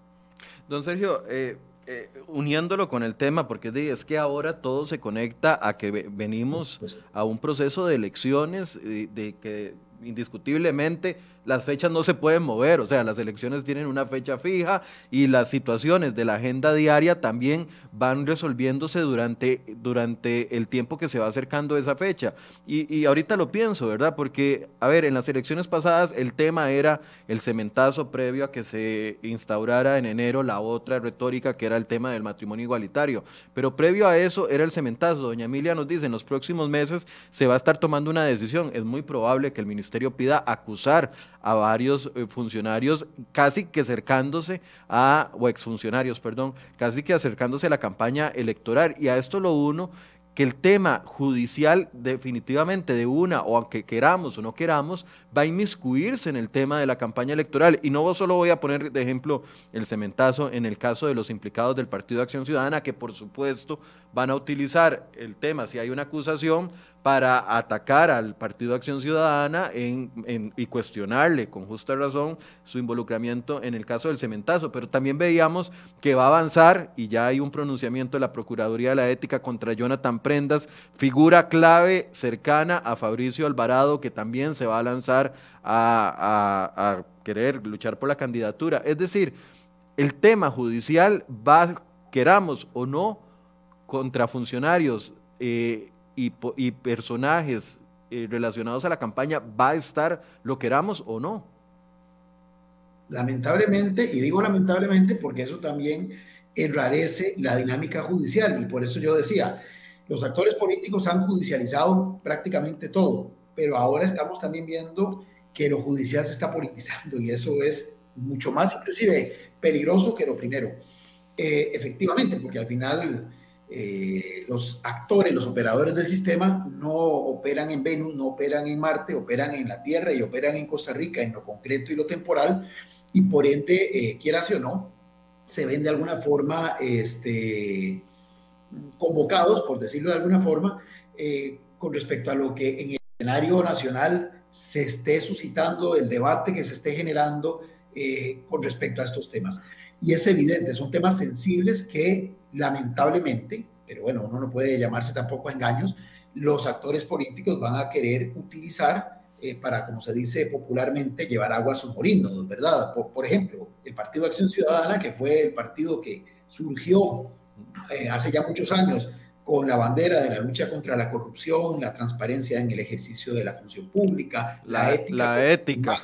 Speaker 1: Don Sergio, eh, eh, uniéndolo con el tema, porque es que ahora todo se conecta a que venimos a un proceso de elecciones, de, de que indiscutiblemente las fechas no se pueden mover, o sea, las elecciones tienen una fecha fija y las situaciones de la agenda diaria también van resolviéndose durante, durante el tiempo que se va acercando esa fecha. Y, y, ahorita lo pienso, ¿verdad? Porque, a ver, en las elecciones pasadas el tema era el cementazo previo a que se instaurara en enero la otra retórica que era el tema del matrimonio igualitario. Pero previo a eso era el cementazo. Doña Emilia nos dice, en los próximos meses se va a estar tomando una decisión. Es muy probable que el ministerio pida acusar a varios eh, funcionarios casi que acercándose a, o exfuncionarios, perdón, casi que acercándose a la campaña electoral. Y a esto lo uno que el tema judicial definitivamente de una, o aunque queramos o no queramos, va a inmiscuirse en el tema de la campaña electoral. Y no solo voy a poner de ejemplo el cementazo en el caso de los implicados del Partido de Acción Ciudadana, que por supuesto van a utilizar el tema, si hay una acusación, para atacar al Partido Acción Ciudadana y cuestionarle con justa razón su involucramiento en el caso del cementazo. Pero también veíamos que va a avanzar, y ya hay un pronunciamiento de la Procuraduría de la Ética contra Jonathan Prendas, figura clave cercana a Fabricio Alvarado, que también se va a lanzar a, querer luchar por la candidatura. Es decir, el tema judicial va, queramos o no, contra funcionarios eh, y, personajes eh, relacionados a la campaña, va a estar, lo queramos o no.
Speaker 3: Lamentablemente, y digo lamentablemente porque eso también enrarece la dinámica judicial. Y por eso yo decía, los actores políticos han judicializado prácticamente todo, pero ahora estamos también viendo que lo judicial se está politizando y eso es mucho más inclusive peligroso que lo primero. Eh, efectivamente, porque al final eh, los actores, los operadores del sistema no operan en Venus, no operan en Marte, operan en la Tierra y operan en Costa Rica, en lo concreto y lo temporal, y por ende, eh, quieras o no, se ven de alguna forma este, convocados, por decirlo de alguna forma, eh, con respecto a lo que en el escenario nacional se esté suscitando, el debate que se esté generando eh, con respecto a estos temas. Y es evidente, son temas sensibles que lamentablemente, pero bueno, uno no puede llamarse tampoco a engaños, los actores políticos van a querer utilizar eh, para, como se dice popularmente, llevar agua a sus molinos, ¿verdad? Por, ejemplo, el Partido Acción Ciudadana, que fue el partido que surgió eh, hace ya muchos años con la bandera de la lucha contra la corrupción, la transparencia en el ejercicio de la función pública, la, ética.
Speaker 1: La ética.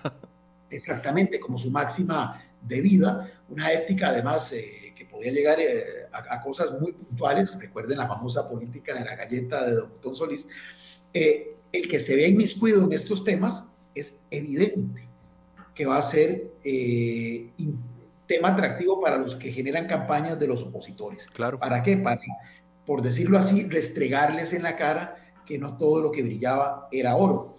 Speaker 3: exactamente, como su máxima de vida, una ética además eh, podía llegar a, a, cosas muy puntuales, recuerden la famosa política de la galleta de Don Solís, eh, el que se vea inmiscuido en estos temas es evidente que va a ser eh, tema atractivo para los que generan campañas de los opositores.
Speaker 1: Claro.
Speaker 3: ¿Para qué? Para, por decirlo así, restregarles en la cara que no todo lo que brillaba era oro.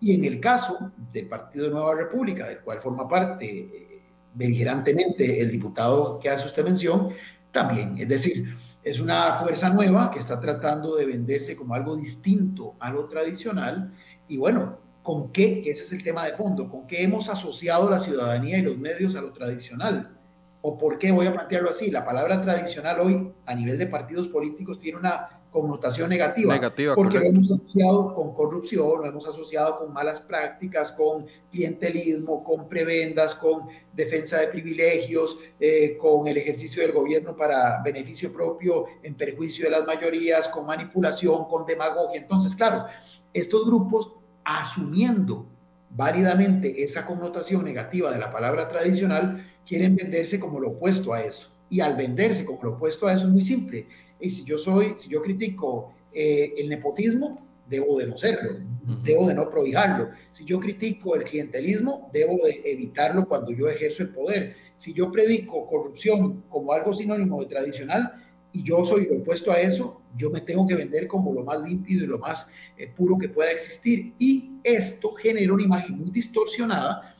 Speaker 3: Y en el caso del Partido de Nueva República, del cual forma parte eh, beligerantemente el diputado que hace usted mención, también. Es decir, es una fuerza nueva que está tratando de venderse como algo distinto a lo tradicional. Y bueno, ¿con qué? Ese es el tema de fondo. ¿Con qué hemos asociado la ciudadanía y los medios a lo tradicional? ¿O por qué voy a plantearlo así? La palabra tradicional hoy a nivel de partidos políticos tiene una connotación negativa, porque lo hemos asociado con corrupción, lo hemos asociado con malas prácticas, con clientelismo, con prebendas, con defensa de privilegios, eh, con el ejercicio del gobierno para beneficio propio en perjuicio de las mayorías, con manipulación, con demagogia. Entonces, claro, estos grupos asumiendo válidamente esa connotación negativa de la palabra tradicional, quieren venderse como lo opuesto a eso. Y al venderse como lo opuesto a eso es muy simple y si yo soy, si yo critico eh, el nepotismo, debo de no serlo, debo de no prohijarlo. Si yo critico el clientelismo, debo de evitarlo cuando yo ejerzo el poder. Si yo predico corrupción como algo sinónimo de tradicional y yo soy lo opuesto a eso, yo me tengo que vender como lo más límpido y lo más eh, puro que pueda existir. Y esto genera una imagen muy distorsionada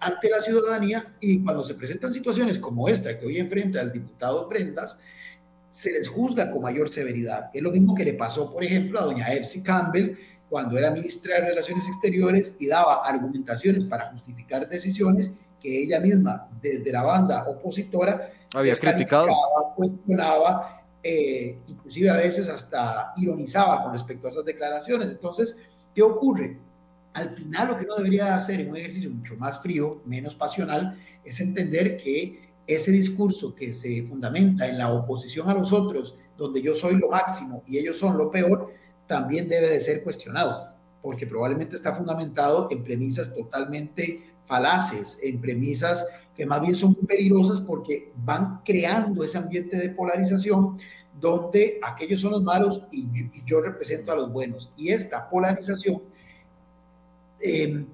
Speaker 3: ante la ciudadanía y cuando se presentan situaciones como esta que hoy enfrenta el diputado Prendas, se les juzga con mayor severidad. Es lo mismo que le pasó, por ejemplo, a doña Epsi Campbell cuando era ministra de Relaciones Exteriores y daba argumentaciones para justificar decisiones que ella misma, desde la banda opositora,
Speaker 1: había criticado,
Speaker 3: cuestionaba, eh, inclusive a veces hasta ironizaba con respecto a esas declaraciones. Entonces, ¿qué ocurre? Al final lo que uno debería hacer en un ejercicio mucho más frío, menos pasional, es entender que ese discurso que se fundamenta en la oposición a los otros, donde yo soy lo máximo y ellos son lo peor, también debe de ser cuestionado, porque probablemente está fundamentado en premisas totalmente falaces, en premisas que más bien son peligrosas porque van creando ese ambiente de polarización donde aquellos son los malos y yo, represento a los buenos. Y esta polarización eh,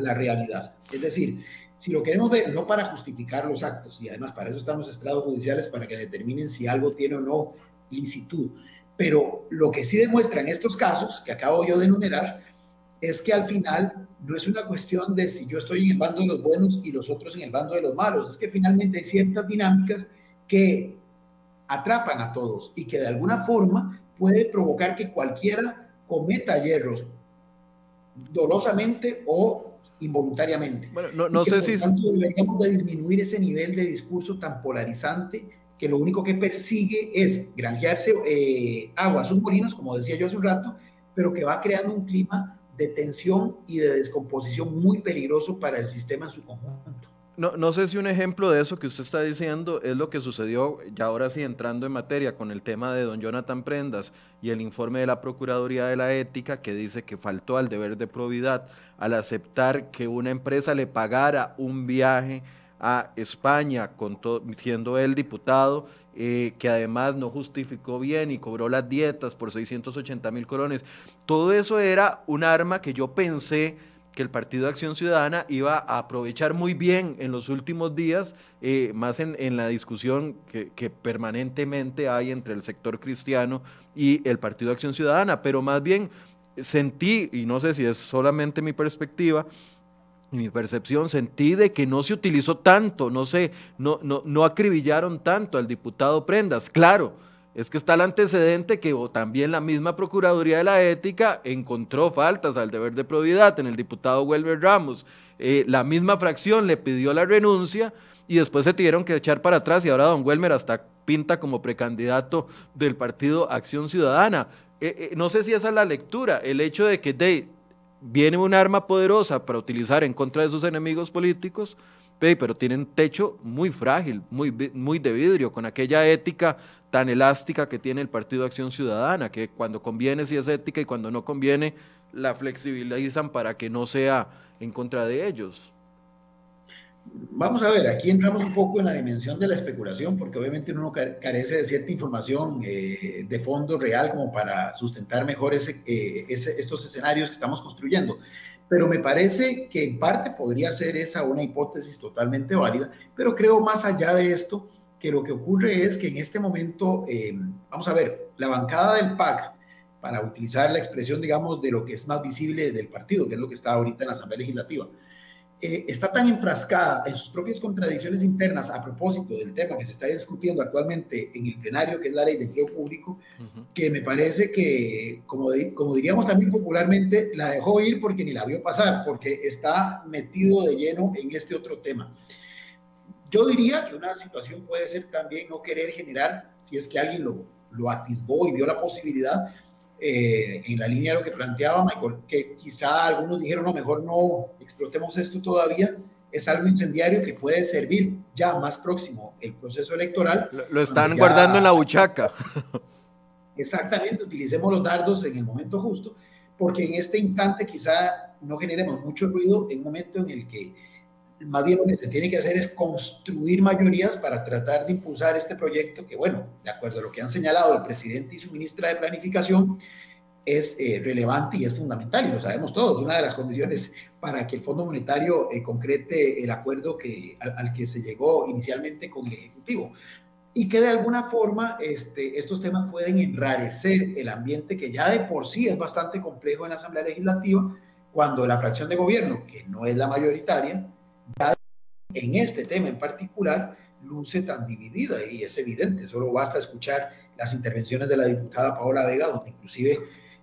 Speaker 3: la realidad. Es decir, si lo queremos ver, no para justificar los actos, y además para eso están los estrados judiciales, para que determinen si algo tiene o no licitud, pero lo que sí demuestra en estos casos, que acabo yo de enumerar, es que al final no es una cuestión de si yo estoy en el bando de los buenos y los otros en el bando de los malos, es que finalmente hay ciertas dinámicas que atrapan a todos y que de alguna forma puede provocar que cualquiera cometa hierros dolosamente o involuntariamente.
Speaker 1: Bueno, no, no sé si...
Speaker 3: Tanto, deberíamos de disminuir ese nivel de discurso tan polarizante que lo único que persigue es granjearse eh, aguas submarinas, como decía yo hace un rato, pero que va creando un clima de tensión y de descomposición muy peligroso para el sistema en su conjunto.
Speaker 1: No, no, sé si un ejemplo de eso que usted está diciendo es lo que sucedió, ya ahora sí entrando en materia, con el tema de don Jonathan Prendas y el informe de la Procuraduría de la Ética que dice que faltó al deber de probidad al aceptar que una empresa le pagara un viaje a España, con siendo él diputado, eh, que además no justificó bien y cobró las dietas por 680 mil colones. Todo eso era un arma que yo pensé que el Partido de Acción Ciudadana iba a aprovechar muy bien en los últimos días, eh, más en, en, la discusión que, que, permanentemente hay entre el sector cristiano y el Partido de Acción Ciudadana, pero más bien sentí, y no sé si es solamente mi perspectiva, mi percepción, sentí de que no se utilizó tanto, no sé, no, no, no acribillaron tanto al diputado Prendas. Claro, es que está el antecedente que también la misma Procuraduría de la Ética encontró faltas al deber de probidad en el diputado Welber Ramos. Eh, la misma fracción le pidió la renuncia y después se tuvieron que echar para atrás y ahora don Welmer hasta pinta como precandidato del partido Acción Ciudadana. Eh, eh, no sé si esa es la lectura, el hecho de que de, viene un arma poderosa para utilizar en contra de sus enemigos políticos, pero tienen techo muy frágil, muy, muy de vidrio, con aquella ética tan elástica que tiene el Partido Acción Ciudadana, que cuando conviene sí es ética y cuando no conviene la flexibilizan para que no sea en contra de ellos.
Speaker 3: Vamos a ver, aquí entramos un poco en la dimensión de la especulación, porque obviamente uno carece de cierta información eh, de fondo real como para sustentar mejor ese, eh, estos escenarios que estamos construyendo pero me parece que en parte podría ser esa una hipótesis totalmente válida, pero creo más allá de esto que lo que ocurre es que en este momento, eh, vamos a ver, la bancada del PAC, para utilizar la expresión, digamos, de lo que es más visible del partido, que es lo que está ahorita en la Asamblea Legislativa, eh, está tan enfrascada en sus propias contradicciones internas a propósito del tema que se está discutiendo actualmente en el plenario, que es la ley de empleo público, que me parece que, como, como diríamos también popularmente, la dejó ir porque ni la vio pasar, porque está metido de lleno en este otro tema. Yo diría que una situación puede ser también no querer generar, si es que alguien lo, lo atisbó y vio la posibilidad, eh, en la línea de lo que planteaba Michael, que quizá algunos dijeron, no, mejor no explotemos esto todavía, es algo incendiario que puede servir ya más próximo el proceso electoral.
Speaker 1: Lo, están guardando en la buchaca.
Speaker 3: Exactamente, utilicemos los dardos en el momento justo, porque en este instante quizá no generemos mucho ruido en un momento en el que más bien lo que se tiene que hacer es construir mayorías para tratar de impulsar este proyecto que, bueno, de acuerdo a lo que han señalado el presidente y su ministra de Planificación, es eh, relevante y es fundamental, y lo sabemos todos, una de las condiciones para que el Fondo Monetario eh, concrete el acuerdo que, al, que se llegó inicialmente con el Ejecutivo. Y que de alguna forma este, estos temas pueden enrarecer el ambiente que ya de por sí es bastante complejo en la Asamblea Legislativa, cuando la fracción de gobierno, que no es la mayoritaria, en este tema en particular luce tan dividida y es evidente, solo basta escuchar las intervenciones de la diputada Paola Vega, donde inclusive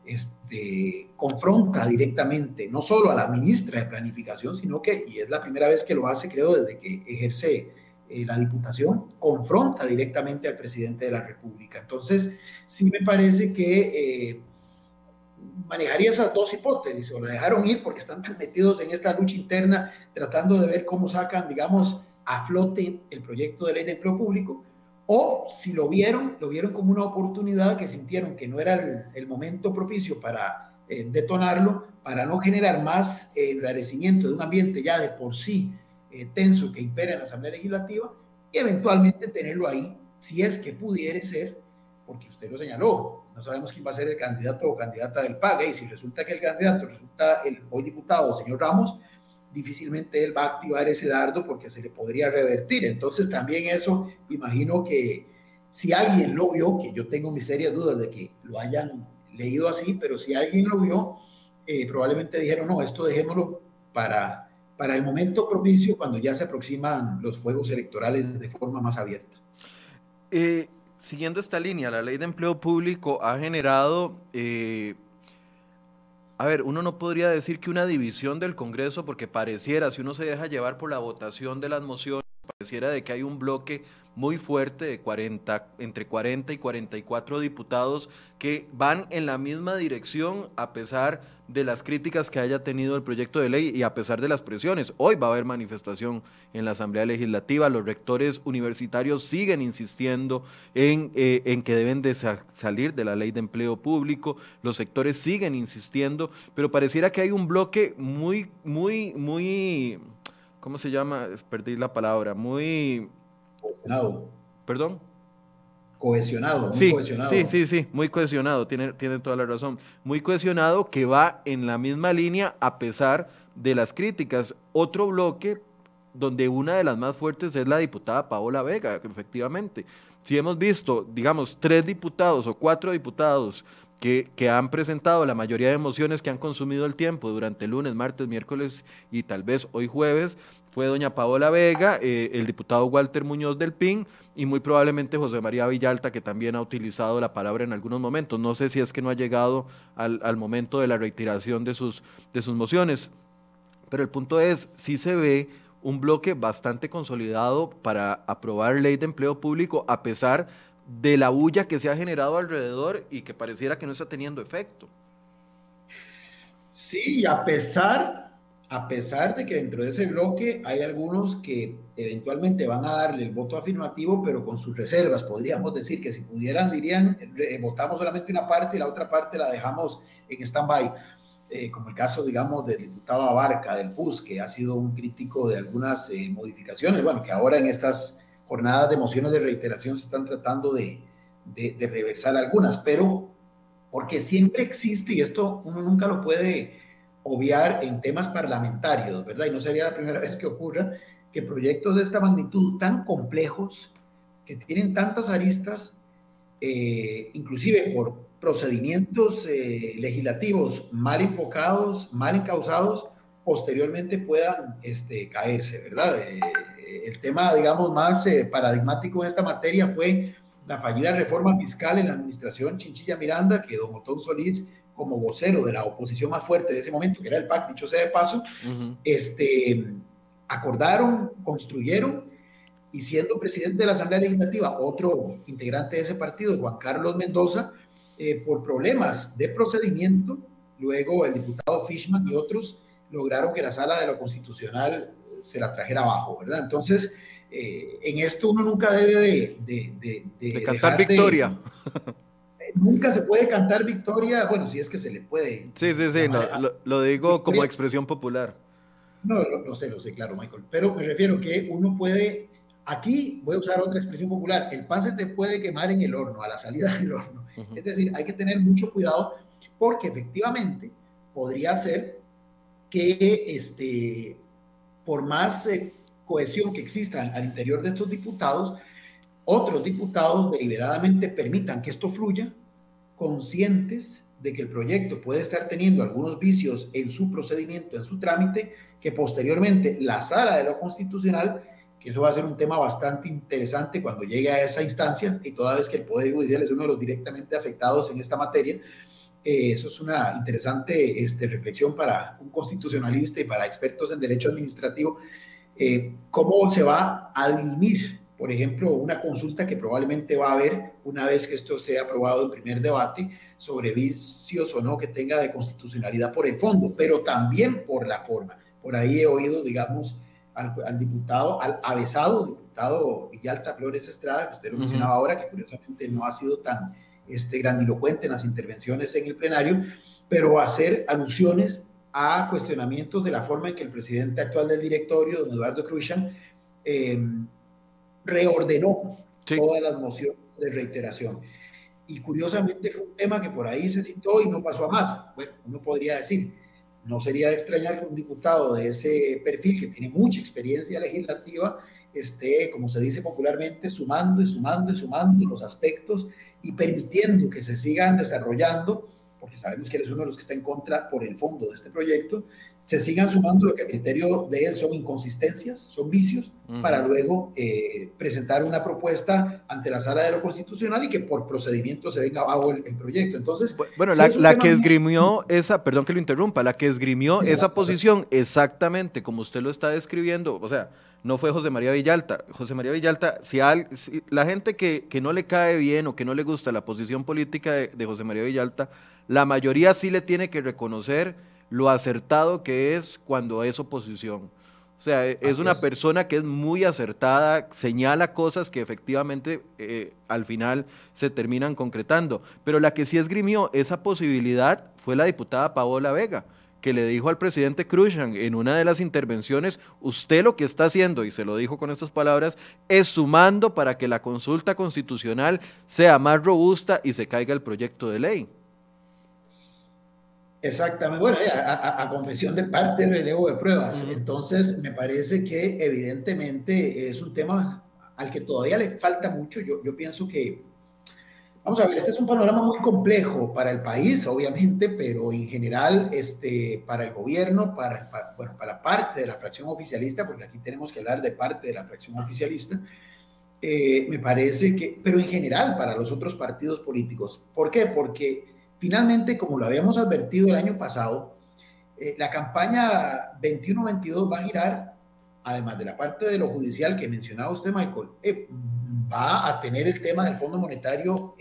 Speaker 3: este, confronta directamente no solo a la ministra de Planificación, sino que, y es la primera vez que lo hace, creo, desde que ejerce eh, la diputación, confronta directamente al presidente de la República. Entonces, sí me parece que eh, manejaría esas dos hipótesis, o la dejaron ir porque están tan metidos en esta lucha interna, tratando de ver cómo sacan, digamos, a flote el proyecto de ley de empleo público, o si lo vieron, lo vieron como una oportunidad que sintieron que no era el, momento propicio para eh, detonarlo, para no generar más eh, enrarecimiento de un ambiente ya de por sí eh, tenso que impera en la Asamblea Legislativa, y eventualmente tenerlo ahí, si es que pudiera ser, porque usted lo señaló, no sabemos quién va a ser el candidato o candidata del PAGE, y si resulta que el candidato resulta el hoy diputado, señor Ramos, difícilmente él va a activar ese dardo porque se le podría revertir. Entonces también eso, imagino que si alguien lo vio, que yo tengo mis serias dudas de que lo hayan leído así, pero si alguien lo vio, eh, probablemente dijeron, no, esto dejémoslo para, para el momento propicio cuando ya se aproximan los fuegos electorales de forma más abierta.
Speaker 1: Eh, siguiendo esta línea, la ley de empleo público ha generado, eh, a ver, uno no podría decir que una división del Congreso, porque pareciera, si uno se deja llevar por la votación de las mociones, pareciera de que hay un bloque muy fuerte de 40, entre 40 y 44 diputados que van en la misma dirección a pesar de las críticas que haya tenido el proyecto de ley y a pesar de las presiones. Hoy va a haber manifestación en la Asamblea Legislativa, los rectores universitarios siguen insistiendo en, eh, en que deben de salir de la ley de empleo público, los sectores siguen insistiendo, pero pareciera que hay un bloque muy, muy, muy ¿cómo se llama? Perdí la palabra, muy...
Speaker 3: Cohesionado.
Speaker 1: ¿Perdón?
Speaker 3: Cohesionado, muy
Speaker 1: sí,
Speaker 3: cohesionado.
Speaker 1: Sí, sí, sí, muy cohesionado, tiene, tiene toda la razón. Muy cohesionado que va en la misma línea a pesar de las críticas. Otro bloque donde una de las más fuertes es la diputada Paola Vega, efectivamente. Si hemos visto, digamos, tres diputados o cuatro diputados que, han presentado la mayoría de mociones que han consumido el tiempo durante lunes, martes, miércoles y tal vez hoy jueves, fue doña Paola Vega, eh, el diputado Walter Muñoz del PIN y muy probablemente José María Villalta, que también ha utilizado la palabra en algunos momentos. No sé si es que no ha llegado al, momento de la retiración de sus, de sus mociones, pero el punto es, si se ve un bloque bastante consolidado para aprobar ley de empleo público, a pesar de la bulla que se ha generado alrededor y que pareciera que no está teniendo efecto.
Speaker 3: Sí, a pesar, a pesar de que dentro de ese bloque hay algunos que eventualmente van a darle el voto afirmativo, pero con sus reservas, podríamos decir que si pudieran, dirían, eh, votamos solamente una parte y la otra parte la dejamos en stand-by. Eh, como el caso, digamos, del diputado Abarca del PUS, que ha sido un crítico de algunas eh, modificaciones, bueno, que ahora en estas jornadas de mociones de reiteración se están tratando de, de, reversar algunas, pero porque siempre existe, y esto uno nunca lo puede obviar en temas parlamentarios, ¿verdad? Y no sería la primera vez que ocurra que proyectos de esta magnitud tan complejos, que tienen tantas aristas, eh, inclusive por procedimientos eh, legislativos mal enfocados, mal encausados, posteriormente puedan este, caerse, ¿verdad? Eh, el tema, digamos, más eh, paradigmático de esta materia fue la fallida reforma fiscal en la administración Chinchilla Miranda, que don Otón Solís, como vocero de la oposición más fuerte de ese momento, que era el PAC, dicho sea de paso, este, acordaron, construyeron, y siendo presidente de la Asamblea Legislativa, otro integrante de ese partido, Juan Carlos Mendoza, eh, por problemas de procedimiento, luego el diputado Fishman y otros lograron que la sala de lo constitucional se la trajera abajo, ¿verdad? Entonces, eh, en esto uno nunca debe de...
Speaker 1: De, cantar victoria.
Speaker 3: Eh, nunca se puede cantar victoria, bueno, si es que se le puede.
Speaker 1: Sí, sí, sí, lo, digo como expresión popular.
Speaker 3: No, lo, sé, lo sé, claro, Michael, pero me refiero que uno puede, aquí voy a usar otra expresión popular, el pan se te puede quemar en el horno, a la salida del horno. Es decir, hay que tener mucho cuidado porque efectivamente podría ser que este, por más eh, cohesión que exista al interior de estos diputados, otros diputados deliberadamente permitan que esto fluya, conscientes de que el proyecto puede estar teniendo algunos vicios en su procedimiento, en su trámite, que posteriormente la sala de lo constitucional, que eso va a ser un tema bastante interesante cuando llegue a esa instancia, y toda vez que el Poder Judicial es uno de los directamente afectados en esta materia, eh, eso es una interesante este, reflexión para un constitucionalista y para expertos en derecho administrativo. Eh, ¿Cómo se va a dirimir, por ejemplo, una consulta que probablemente va a haber una vez que esto sea aprobado en primer debate sobre vicios o no que tenga de constitucionalidad por el fondo, pero también por la forma? Por ahí he oído, digamos, al, diputado, al avesado diputado Villalta Flores Estrada, que usted lo mencionaba ahora, que curiosamente no ha sido tan este, grandilocuente en las intervenciones en el plenario, pero hacer alusiones a cuestionamientos de la forma en que el presidente actual del directorio, don Eduardo Cruzan, em, reordenó todas las mociones de reiteración. Y curiosamente fue un tema que por ahí se citó y no pasó a más. Bueno, uno podría decir, no sería de extrañar que un diputado de ese perfil, que tiene mucha experiencia legislativa, esté, como se dice popularmente, sumando y sumando y sumando los aspectos y permitiendo que se sigan desarrollando, porque sabemos que él uno de los que está en contra por el fondo de este proyecto, se sigan sumando lo que a criterio de él son inconsistencias, son vicios, para luego eh, presentar una propuesta ante la sala de lo constitucional y que por procedimiento se venga abajo el, proyecto. Entonces,
Speaker 1: bueno, la, que esgrimió esa, perdón que lo interrumpa, la que esgrimió esa posición exactamente como usted lo está describiendo, o sea, no fue José María Villalta. José María Villalta, si, la gente que, no le cae bien o que no le gusta la posición política de, de José María Villalta, la mayoría sí le tiene que reconocer lo acertado que es cuando es oposición. O sea, e, es una persona que es muy acertada, señala cosas que efectivamente eh, al final se terminan concretando. Pero la que sí esgrimió esa posibilidad fue la diputada Paola Vega, que le dijo al presidente Khrushchev en una de las intervenciones, usted lo que está haciendo, y se lo dijo con estas palabras, es sumando para que la consulta constitucional sea más robusta y se caiga el proyecto de ley.
Speaker 3: Exactamente, bueno, a, confesión de parte del relevo de pruebas. Entonces, me parece que evidentemente es un tema al que todavía le falta mucho. Yo, yo pienso que, vamos a ver, este es un panorama muy complejo para el país, obviamente, pero en general este, para el gobierno, para, bueno, para parte de la fracción oficialista, porque aquí tenemos que hablar de parte de la fracción oficialista. Eh, me parece que, pero en general para los otros partidos políticos. ¿Por qué? Porque Finalmente, como lo habíamos advertido el año pasado, eh, la campaña 21-22 va a girar, además de la parte de lo judicial que mencionaba usted, Michael, eh, va a tener el tema del Fondo Monetario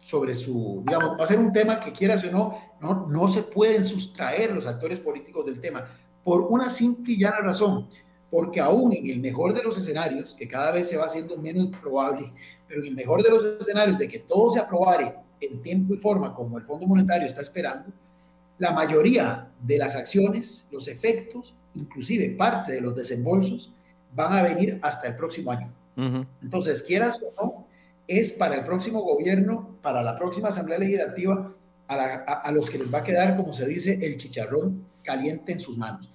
Speaker 3: sobre su, digamos, va a ser un tema que quieras o no, no, no se pueden sustraer los actores políticos del tema, por una simple y llana razón, porque aún en el mejor de los escenarios, que cada vez se va haciendo menos probable, pero en el mejor de los escenarios de que todo se aprobare en tiempo y forma como el Fondo Monetario está esperando, la mayoría de las acciones, los efectos, inclusive parte de los desembolsos, van a venir hasta el próximo año. Entonces, quieras o no, es para el próximo gobierno, para la próxima Asamblea Legislativa, a, los que les va a quedar, como se dice, el chicharrón caliente en sus manos.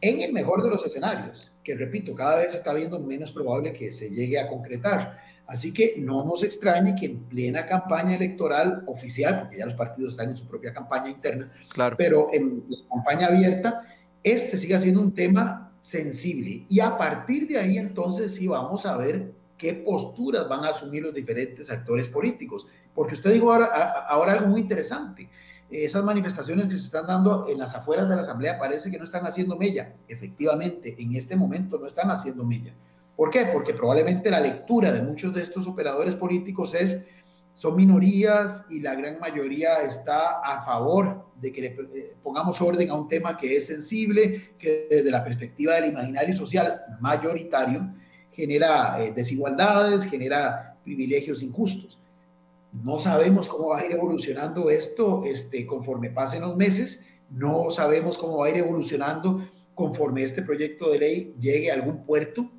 Speaker 3: En el mejor de los escenarios, que repito, cada vez está viendo menos probable que se llegue a concretar. Así que no nos extrañe que en plena campaña electoral oficial, porque ya los partidos están en su propia campaña interna, claro. pero en la campaña abierta, este siga siendo un tema sensible. Y a partir de ahí entonces sí vamos a ver qué posturas van a asumir los diferentes actores políticos. Porque usted dijo ahora, ahora algo muy interesante. Esas manifestaciones que se están dando en las afueras de la Asamblea parece que no están haciendo mella. Efectivamente, en este momento no están haciendo mella ¿Por qué? Porque probablemente la lectura de muchos de estos operadores políticos es, son minorías y la gran mayoría está a favor de que le eh, pongamos orden a un tema que es sensible, que desde la perspectiva del imaginario social mayoritario genera eh, desigualdades, genera privilegios injustos. No sabemos cómo va a ir evolucionando esto este, conforme pasen los meses, no sabemos cómo va a ir evolucionando conforme este proyecto de ley llegue a algún puerto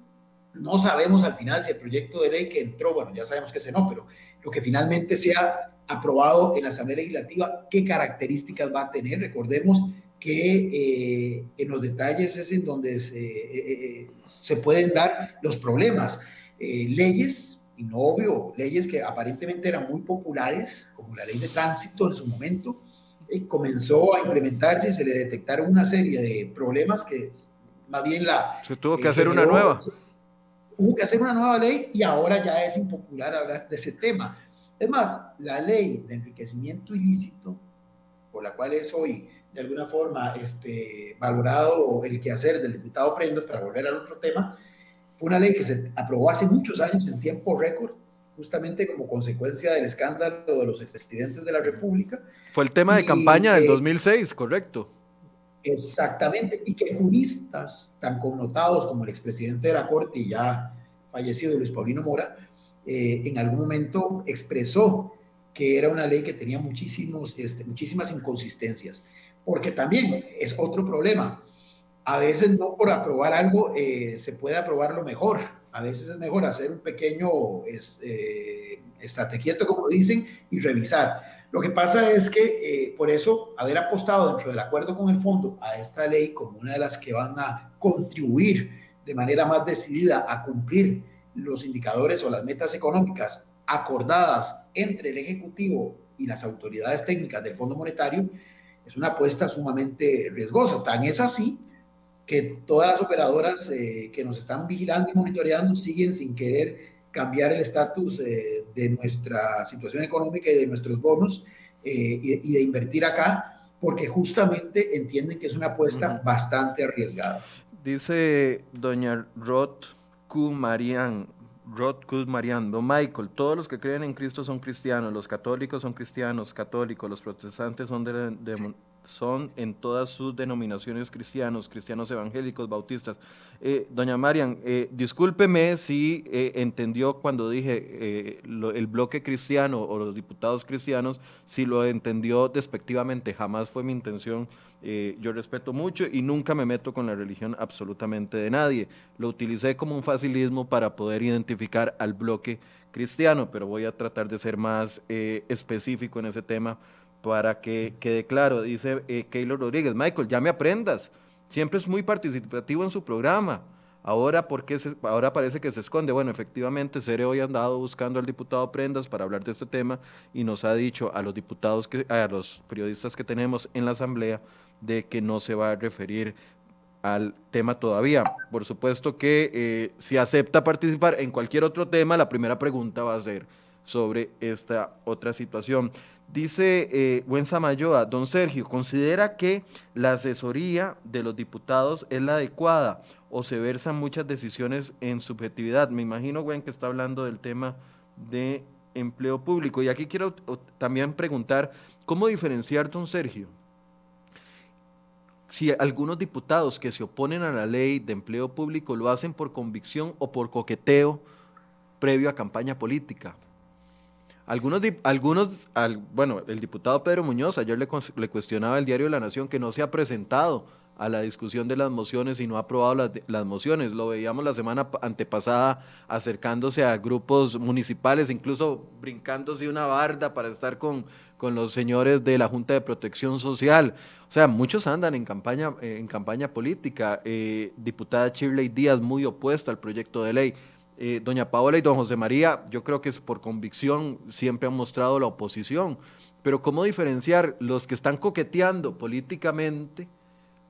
Speaker 3: no sabemos al final si el proyecto de ley que entró, bueno, ya sabemos que ese no, pero lo que finalmente sea aprobado en la Asamblea Legislativa, qué características va a tener. Recordemos que eh, en los detalles es en donde se, eh, eh, pueden dar los problemas. leyes, y no obvio, leyes que aparentemente eran muy populares, como la ley de tránsito en su momento, comenzó a implementarse y se le detectaron una serie de problemas que más bien la...
Speaker 1: Se tuvo que hacer una nueva
Speaker 3: hubo que hacer una nueva ley y ahora ya es impopular hablar de ese tema. Es más, la ley de enriquecimiento ilícito, por la cual es hoy de alguna forma este, valorado el quehacer del diputado Prendas, para volver al otro tema, fue una ley que se aprobó hace muchos años en tiempo récord, justamente como consecuencia del escándalo de los expresidentes de la República.
Speaker 1: Fue el tema de campaña del 2006, correcto.
Speaker 3: Exactamente, y que juristas tan connotados como el expresidente de la Corte y ya fallecido Luis Paulino Mora, eh, en algún momento expresó que era una ley que tenía muchísimos, este, muchísimas inconsistencias, porque también es otro problema. A veces no por aprobar algo eh, se puede aprobar lo mejor, a veces es mejor hacer un pequeño es, eh, como dicen, y revisar. Lo que pasa es que eh, por eso haber apostado dentro del acuerdo con el fondo a esta ley como una de las que van a contribuir de manera más decidida a cumplir los indicadores o las metas económicas acordadas entre el Ejecutivo y las autoridades técnicas del Fondo Monetario, es una apuesta sumamente riesgosa. Tan es así que todas las operadoras eh, que nos están vigilando y monitoreando siguen sin querer cambiar el estatus eh, de nuestra situación económica y de nuestros bonos eh, y, de invertir acá, porque justamente entienden que es una apuesta bastante arriesgada.
Speaker 1: Dice doña Roth Q. Marian, Rod Marian, Don Michael, todos los que creen en Cristo son cristianos, los católicos son cristianos, católicos, los protestantes son de, de, son en todas sus denominaciones cristianos, cristianos evangélicos, bautistas. Eh, doña Marian, eh, discúlpeme si eh, entendió cuando dije el bloque cristiano o los diputados cristianos, si lo entendió despectivamente, jamás fue mi intención. yo respeto mucho y nunca me meto con la religión absolutamente de nadie. Lo utilicé como un facilismo para poder identificar al bloque cristiano, pero voy a tratar de ser más específico en ese tema para que quede claro, dice eh, Keylor Rodríguez, Michael, ya me aprendas, siempre es muy participativo en su programa. Ahora, ¿por ahora parece que se esconde. Bueno, efectivamente, Cere hoy ha andado buscando al diputado Prendas para hablar de este tema y nos ha dicho a los diputados, a los periodistas que tenemos en la Asamblea, de que no se va a referir al tema todavía. Por supuesto que eh, si acepta participar en cualquier otro tema, la primera pregunta va a ser sobre esta otra situación. Dice eh, Buen Samayoa, don Sergio, ¿considera que la asesoría de los diputados es la adecuada o se versan muchas decisiones en subjetividad? Me imagino, Gwen, que está hablando del tema de empleo público. Y aquí quiero también preguntar, ¿cómo diferenciar, don Sergio? Si algunos diputados que se oponen a la ley de empleo público lo hacen por convicción o por coqueteo previo a campaña política. Algunos, algunos bueno, el diputado Pedro Muñoz ayer le, le, cuestionaba el diario de la Nación que no se ha presentado a la discusión de las mociones y no ha aprobado las, las mociones. Lo veíamos la semana antepasada acercándose a grupos municipales, incluso brincándose una barda para estar con, con los señores de la Junta de Protección Social. O sea, muchos andan en campaña, en campaña política. Eh, diputada Shirley Díaz muy opuesta al proyecto de ley. Eh, doña Paola y don José María, yo creo que es por convicción, siempre han mostrado la oposición. Pero ¿cómo diferenciar los que están coqueteando políticamente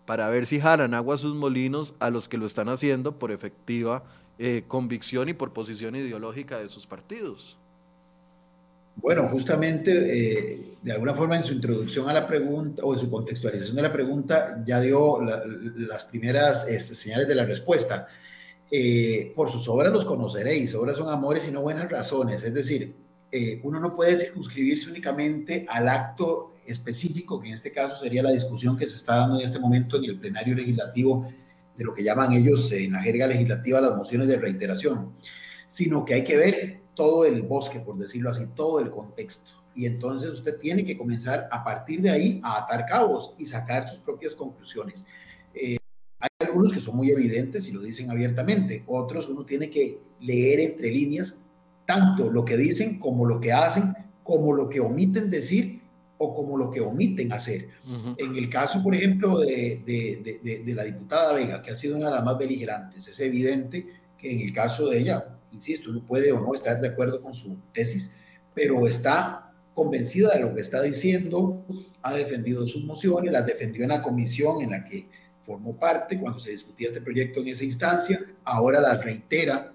Speaker 1: para ver si jalan agua a sus molinos a los que lo están haciendo por efectiva eh, convicción y por posición ideológica de sus partidos?
Speaker 3: Bueno, justamente, eh, de alguna forma en su introducción a la pregunta o en su contextualización de la pregunta, ya dio las primeras este, señales de la respuesta. Eh, por sus obras los conoceréis, obras son amores y no buenas razones, es decir, eh, uno no puede circunscribirse únicamente al acto específico, que en este caso sería la discusión que se está dando en este momento en el plenario legislativo de lo que llaman ellos en la jerga legislativa las mociones de reiteración, sino que hay que ver todo el bosque, por decirlo así, todo el contexto. Y entonces usted tiene que comenzar a partir de ahí a atar cabos y sacar sus propias conclusiones. Algunos que son muy evidentes y lo dicen abiertamente, otros uno tiene que leer entre líneas tanto lo que dicen como lo que hacen, como lo que omiten decir o como lo que omiten hacer. En el caso, por ejemplo, de, de, de, la diputada Vega, que ha sido una de las más beligerantes, es evidente que en el caso de ella, insisto, uno puede o no estar de acuerdo con su tesis, pero está convencida de lo que está diciendo, ha defendido sus mociones, las defendió en la comisión en la que formó parte cuando se discutía este proyecto en esa instancia, ahora la reitera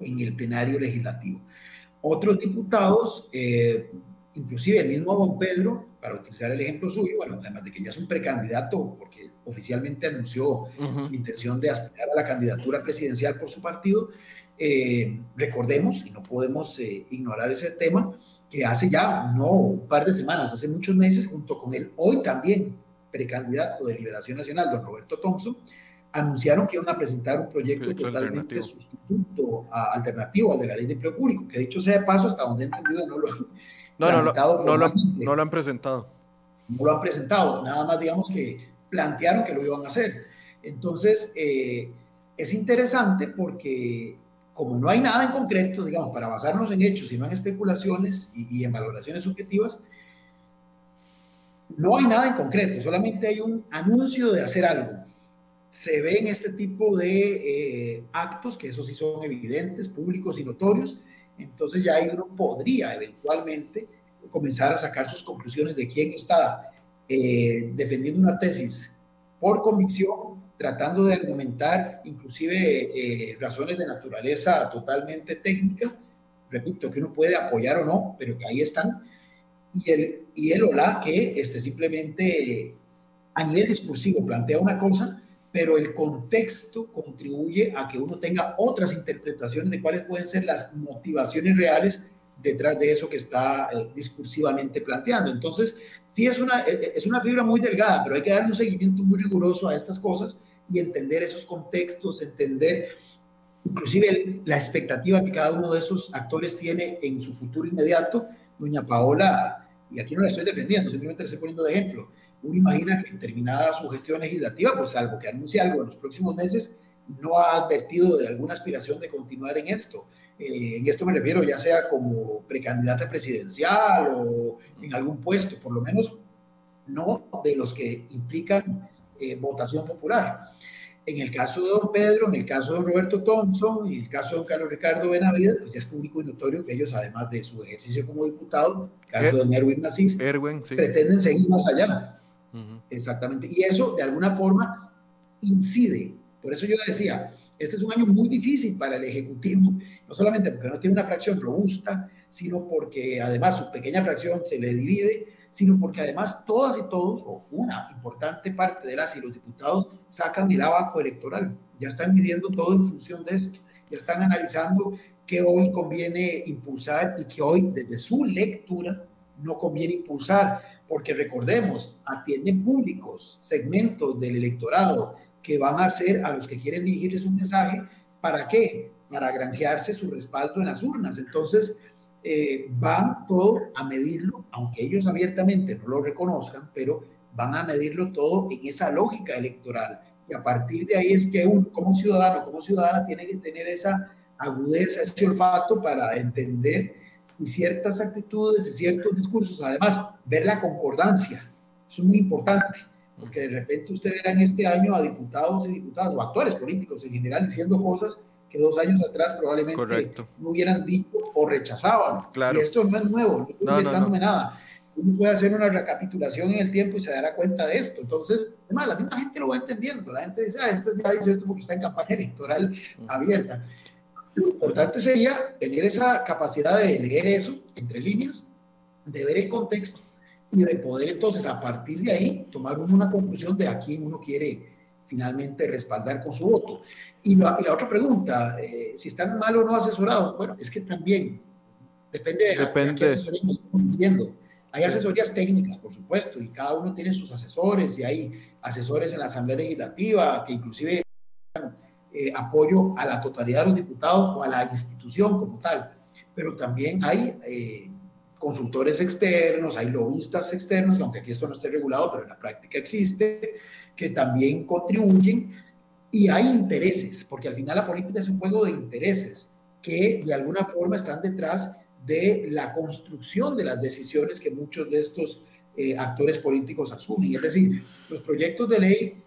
Speaker 3: en el plenario legislativo. Otros diputados, eh, inclusive el mismo don Pedro, para utilizar el ejemplo suyo, bueno, además de que ya es un precandidato, porque oficialmente anunció su intención de aspirar a la candidatura presidencial por su partido, eh, recordemos, y no podemos eh, ignorar ese tema, que hace ya, no un par de semanas, hace muchos meses, junto con él, hoy también precandidato de Liberación Nacional, don Roberto Thompson, anunciaron que iban a presentar un proyecto totalmente sustituto, alternativo al de la ley de empleo público, que dicho sea de paso, hasta donde he entendido, no lo,
Speaker 1: no, no, no, lo, no lo han presentado.
Speaker 3: No lo han presentado, nada más digamos que plantearon que lo iban a hacer. Entonces, eh, es interesante porque como no hay nada en concreto, digamos, para basarnos en hechos y no en especulaciones y en valoraciones subjetivas, no hay nada en concreto, solamente hay un anuncio de hacer algo. Se ven este tipo de eh, actos, que eso sí son evidentes, públicos y notorios, entonces ya ahí uno podría eventualmente comenzar a sacar sus conclusiones de quién está eh, defendiendo una tesis por convicción, tratando de argumentar inclusive eh, razones de naturaleza totalmente técnica, repito, que uno puede apoyar o no, pero que ahí están, y el, y el o la que este, simplemente a nivel discursivo plantea una cosa, pero el contexto contribuye a que uno tenga otras interpretaciones de cuáles pueden ser las motivaciones reales detrás de eso que está eh, discursivamente planteando. Entonces, sí es una, eh, es una fibra muy delgada, pero hay que darle un seguimiento muy riguroso a estas cosas y entender esos contextos, entender inclusive la expectativa que cada uno de esos actores tiene en su futuro inmediato. Doña Paola, y aquí no la estoy defendiendo, simplemente le estoy poniendo de ejemplo, uno imagina que terminada su gestión legislativa, pues algo que anuncie algo en los próximos meses, no ha advertido de alguna aspiración de continuar en esto. Eh, en esto me refiero ya sea como precandidata presidencial o en algún puesto, por lo menos no de los que implican eh, votación popular. En el caso de don Pedro, en el caso de don Roberto Thompson y en el caso de don Carlos Ricardo Benavides, pues ya es público y notorio que ellos, además de su ejercicio como diputado, el caso de don Erwin Nassis, pretenden seguir más allá. Exactamente. Y eso, de alguna forma, incide. Por eso yo decía, este es un año muy difícil para el Ejecutivo, no solamente porque no tiene una fracción robusta, sino porque además su pequeña fracción se le divide, sino porque además todas y todos, o una importante parte de las y los diputados, sacan el abaco electoral. Ya están midiendo todo en función de esto. Ya están analizando qué hoy conviene impulsar y qué hoy, desde su lectura, no conviene impulsar. Porque recordemos, atienden públicos, segmentos del electorado que van a ser a los que quieren dirigirles un mensaje. ¿Para qué? Para granjearse su respaldo en las urnas. Entonces, eh, van todo a medirlo, aunque ellos abiertamente no lo reconozcan, pero van a medirlo todo en esa lógica electoral. Y a partir de ahí es que uno como ciudadano, como ciudadana, tiene que tener esa agudeza, ese olfato para entender ciertas actitudes y ciertos discursos, además, ver la concordancia, es muy importante, porque de repente usted verá en este año a diputados y diputadas o actores políticos en general diciendo cosas que dos años atrás probablemente no hubieran dicho o rechazaban. Y esto no es nuevo, no estoy inventándome nada. Uno puede hacer una recapitulación en el tiempo y se dará cuenta de esto. Entonces, además, la misma gente lo va entendiendo. La gente dice, ah, este ya dice esto porque está en campaña electoral abierta. Lo importante sería tener esa capacidad de leer eso entre líneas, de ver el contexto y de poder entonces a partir de ahí tomar una conclusión de a quién uno quiere finalmente respaldar con su voto. Y la, otra pregunta, eh, si están mal o no asesorados, bueno, es que también depende de,
Speaker 1: depende. qué asesoría
Speaker 3: viendo. Hay asesorías técnicas, por supuesto, y cada uno tiene sus asesores, y hay asesores en la Asamblea Legislativa que inclusive eh, apoyo a la totalidad de los diputados o a la institución como tal. Pero también hay eh, consultores externos, hay lobistas externos, aunque aquí esto no esté regulado, pero en la práctica existe, que también contribuyen y hay intereses, porque al final la política es un juego de intereses que de alguna forma están detrás de la construcción de las decisiones que muchos de estos eh, actores políticos asumen. Es decir, los proyectos de ley,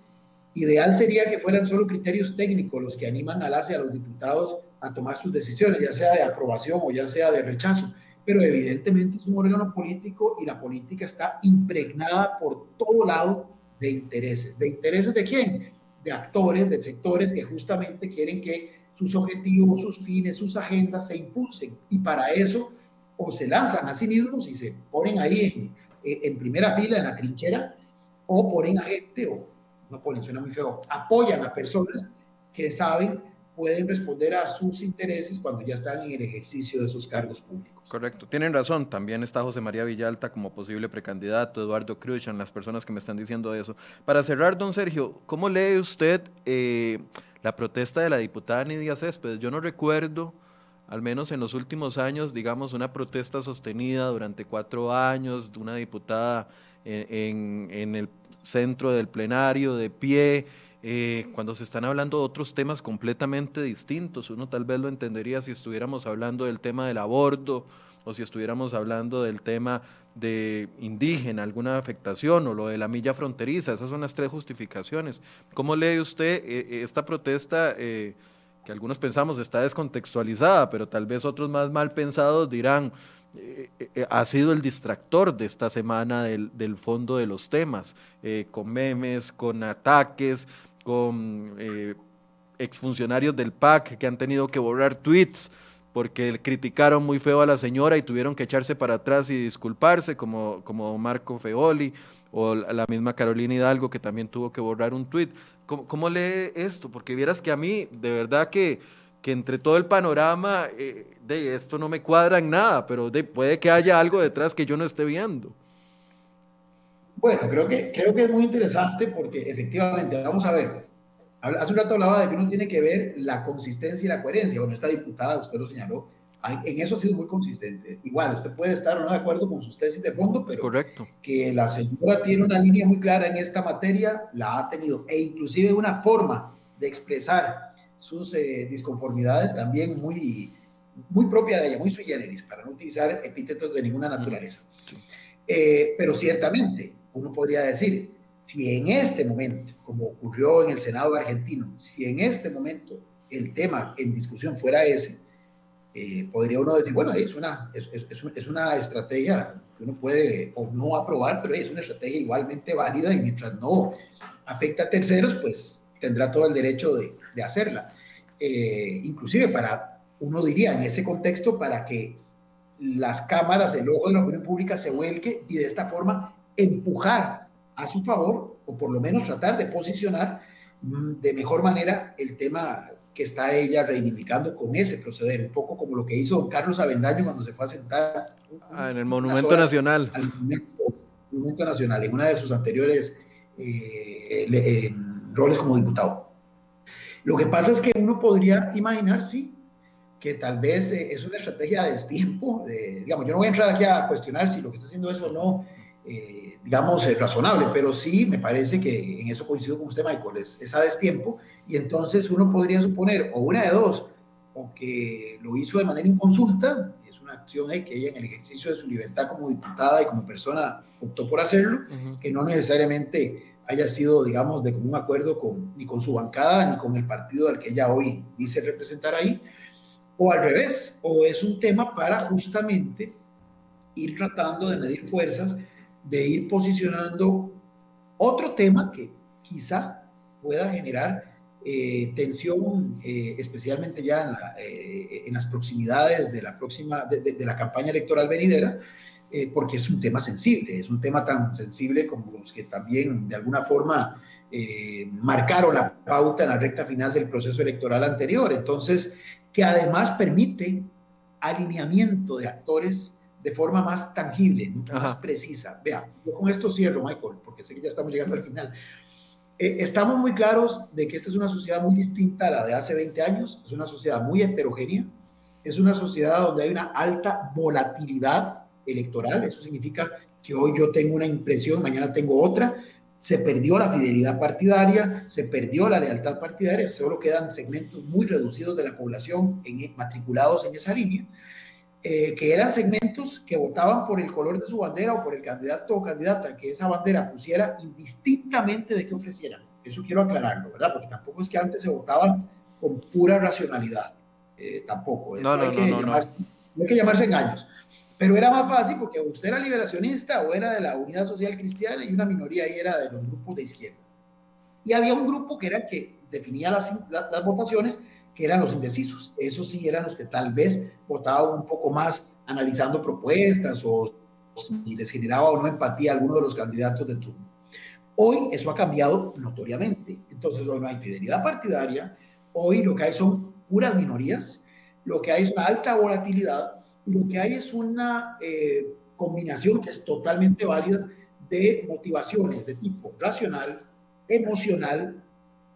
Speaker 3: ideal sería que fueran solo criterios técnicos los que animan a las y a los diputados a tomar sus decisiones, ya sea de aprobación o ya sea de rechazo. Pero evidentemente es un órgano político y la política está impregnada por todo lado de intereses. ¿De intereses de quién? de actores, de sectores que justamente quieren que sus objetivos, sus fines, sus agendas se impulsen. Y para eso o se lanzan a sí mismos y se ponen ahí en, primera fila, en la trinchera, o ponen a gente, o no ponen, suena muy feo, apoyan a personas que saben pueden responder a sus intereses cuando ya están en el ejercicio de sus cargos públicos.
Speaker 1: Correcto, tienen razón. También está José María Villalta como posible precandidato, Eduardo Cruzan, las personas que me están diciendo eso. Para cerrar, don Sergio, ¿cómo lee usted eh, la protesta de la diputada Nidia Céspedes? Yo no recuerdo, al menos en los últimos años, digamos, una protesta sostenida durante cuatro años de una diputada en, en el centro del plenario, de pie eh, cuando se están hablando de otros temas completamente distintos. Uno tal vez lo entendería si estuviéramos hablando del tema del aborto o si estuviéramos hablando del tema de indígena, alguna afectación o lo de la milla fronteriza. Esas son las tres justificaciones. ¿Cómo lee usted eh, eh, esta protesta? que algunos pensamos está descontextualizada, pero tal vez otros más mal pensados dirán, eh, ha sido el distractor de esta semana del, fondo de los temas, con memes, con ataques, con exfuncionarios del PAC que han tenido que borrar tweets porque criticaron muy feo a la señora y tuvieron que echarse para atrás y disculparse, como, como Marco Feoli o la misma Carolina Hidalgo que también tuvo que borrar un tweet. ¿Cómo, lee esto? Porque vieras que a mí, de verdad que, que entre todo el panorama, eh, de esto no me cuadra en nada, pero de, puede que haya algo detrás que yo no esté viendo.
Speaker 3: Bueno, creo que, creo que es muy interesante porque efectivamente, vamos a ver, Hace un rato hablaba de que uno tiene que ver la consistencia y la coherencia. Bueno, esta diputada, usted lo señaló, en eso ha sido muy consistente. Igual, usted puede estar o no de acuerdo con sus tesis de fondo, pero
Speaker 1: Correcto.
Speaker 3: que la señora tiene una línea muy clara en esta materia, la ha tenido, e inclusive una forma de expresar sus eh, disconformidades también muy, muy propia de ella, muy sui generis, para no utilizar epítetos de ninguna naturaleza. Eh, pero ciertamente, uno podría decir, si en este momento, como ocurrió en el Senado argentino, si en este momento el tema en discusión fuera ese, eh, podría uno decir, bueno, es una, es, es, una estrategia que uno puede o no aprobar, pero es una estrategia igualmente válida y mientras no afecta a terceros, pues tendrá todo el derecho de, de hacerla. Eh, inclusive para, uno diría, en ese contexto, para que las cámaras, el ojo de la opinión pública se vuelque y de esta forma empujar a su favor, o por lo menos tratar de posicionar mm, de mejor manera el tema que está ella reivindicando con ese proceder, un poco como lo que hizo don Carlos Avendaño cuando se fue a sentar
Speaker 1: ah, en el Monumento Nacional.
Speaker 3: Al monumento, Nacional, en una de sus anteriores eh, roles como diputado. Lo que pasa es que uno podría imaginar, sí, que tal vez eh, es una estrategia de destiempo, digamos, yo no voy a entrar aquí a cuestionar si lo que está haciendo eso o no eh, digamos, eh, razonable, pero sí me parece que en eso coincido con usted, Michael, es, es a destiempo, y entonces uno podría suponer, o una de dos, o que lo hizo de manera inconsulta, es una acción que ella en el ejercicio de su libertad como diputada y como persona optó por hacerlo, que no necesariamente haya sido, digamos, de común acuerdo con, ni con su bancada, ni con el partido al que ella hoy dice representar ahí, o al revés, o es un tema para justamente ir tratando de medir fuerzas de ir posicionando otro tema que quizá pueda generar eh, tensión, eh, especialmente ya eh, en, las proximidades de la próxima, de, la campaña electoral venidera, porque es un tema sensible, es un tema tan sensible como los que también de alguna forma marcaron la pauta en la recta final del proceso electoral anterior. Entonces, que además permite alineamiento de actores de forma más tangible, más precisa. Vea, yo con esto cierro, Michael, porque sé que ya estamos llegando al final. Eh, estamos muy claros de que esta es una sociedad muy distinta a la de hace 20 años, es una sociedad muy heterogénea, es una sociedad donde hay una alta volatilidad electoral, eso significa que hoy yo tengo una impresión, mañana tengo otra, se perdió la fidelidad partidaria, se perdió la lealtad partidaria, solo quedan segmentos muy reducidos de la población en, matriculados en esa línea. Eh, que eran segmentos que votaban por el color de su bandera o por el candidato o candidata que esa bandera pusiera indistintamente de qué ofrecieran. Eso quiero aclararlo, ¿verdad? Porque tampoco es que antes se votaban con pura racionalidad. Eh, tampoco. no, no, hay, que no, llamar, no, hay que llamarse engaños. Pero era más fácil porque usted era liberacionista o era de la Unidad Social Cristiana y una minoría ahí era de los grupos de izquierda. Y había un grupo que era el que definía las, las votaciones que eran los indecisos. Esos sí eran los que tal vez votaban un poco más analizando propuestas o si les generaba o no empatía a alguno de los candidatos de turno. Hoy eso ha cambiado notoriamente. Entonces hoy no hay fidelidad partidaria, hoy lo que hay son puras minorías, lo que hay es una alta volatilidad, lo que hay es una eh, combinación que es totalmente válida de motivaciones de tipo racional, emocional,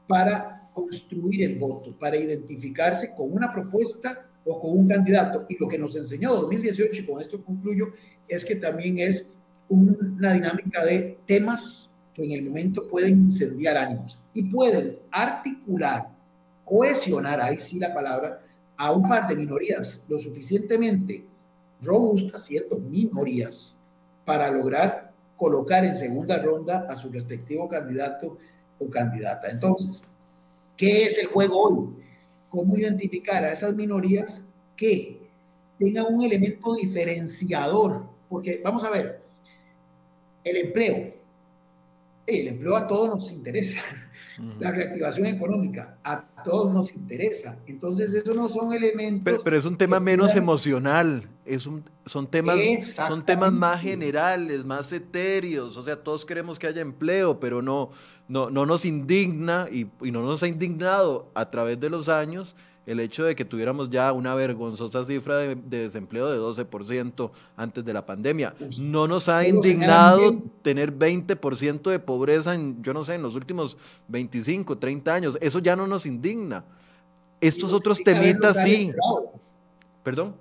Speaker 3: para construir el voto, para identificarse con una propuesta o con un candidato. Y lo que nos enseñó 2018, y con esto concluyo, es que también es una dinámica de temas que en el momento pueden incendiar ánimos y pueden articular, cohesionar, ahí sí la palabra, a un par de minorías lo suficientemente robustas, ¿cierto? Minorías, para lograr colocar en segunda ronda a su respectivo candidato o candidata. Entonces, ¿Qué es el juego hoy? ¿Cómo identificar a esas minorías que tenga un elemento diferenciador, porque vamos a ver, el empleo, el empleo a todos nos interesa, la reactivación económica a todos nos interesa, entonces eso no son elementos...
Speaker 1: Pero, es un tema menos emocional, es un, son, temas, son temas más generales, más etéreos, o sea, todos queremos que haya empleo, pero no, no, no nos indigna y, y no nos ha indignado a través de los años el hecho de que tuviéramos ya una vergonzosa cifra de, desempleo de 12% antes de la pandemia. No nos ha indignado tener 20% de pobreza en, yo no sé, en los últimos 25, 30 años. Eso ya no nos indigna. Estos otros temitas sí. ¿Perdón?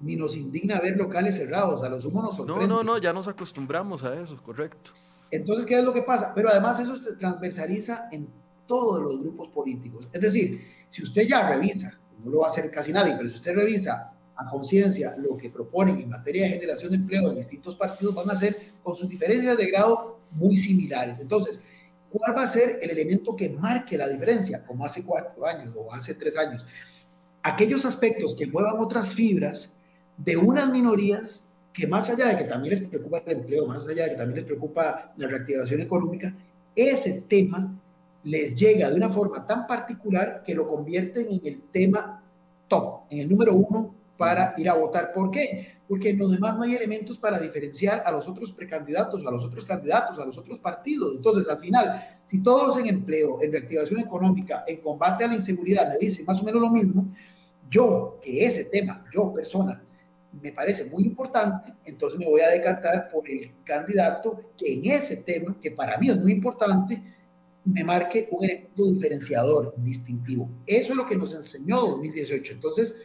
Speaker 3: Ni nos indigna ver locales cerrados, a los humanos
Speaker 1: nos No, no, no, ya nos acostumbramos a eso, correcto.
Speaker 3: Entonces, ¿qué es lo que pasa? Pero además eso se transversaliza en todos los grupos políticos. Es decir, si usted ya revisa, no lo va a hacer casi nadie, pero si usted revisa a conciencia lo que proponen en materia de generación de empleo en distintos partidos, van a ser con sus diferencias de grado muy similares. Entonces, ¿cuál va a ser el elemento que marque la diferencia, como hace cuatro años o hace tres años? Aquellos aspectos que muevan otras fibras de unas minorías que más allá de que también les preocupa el empleo, más allá de que también les preocupa la reactivación económica, ese tema les llega de una forma tan particular que lo convierten en el tema top, en el número uno para ir a votar. ¿Por qué? Porque en los demás no hay elementos para diferenciar a los otros precandidatos, a los otros candidatos, a los otros partidos. Entonces, al final, si todos en empleo, en reactivación económica, en combate a la inseguridad me dicen más o menos lo mismo, yo, que ese tema, yo persona, me parece muy importante, entonces me voy a decantar por el candidato que en ese tema, que para mí es muy importante, me marque un elemento diferenciador, distintivo. Eso es lo que nos enseñó 2018. Entonces,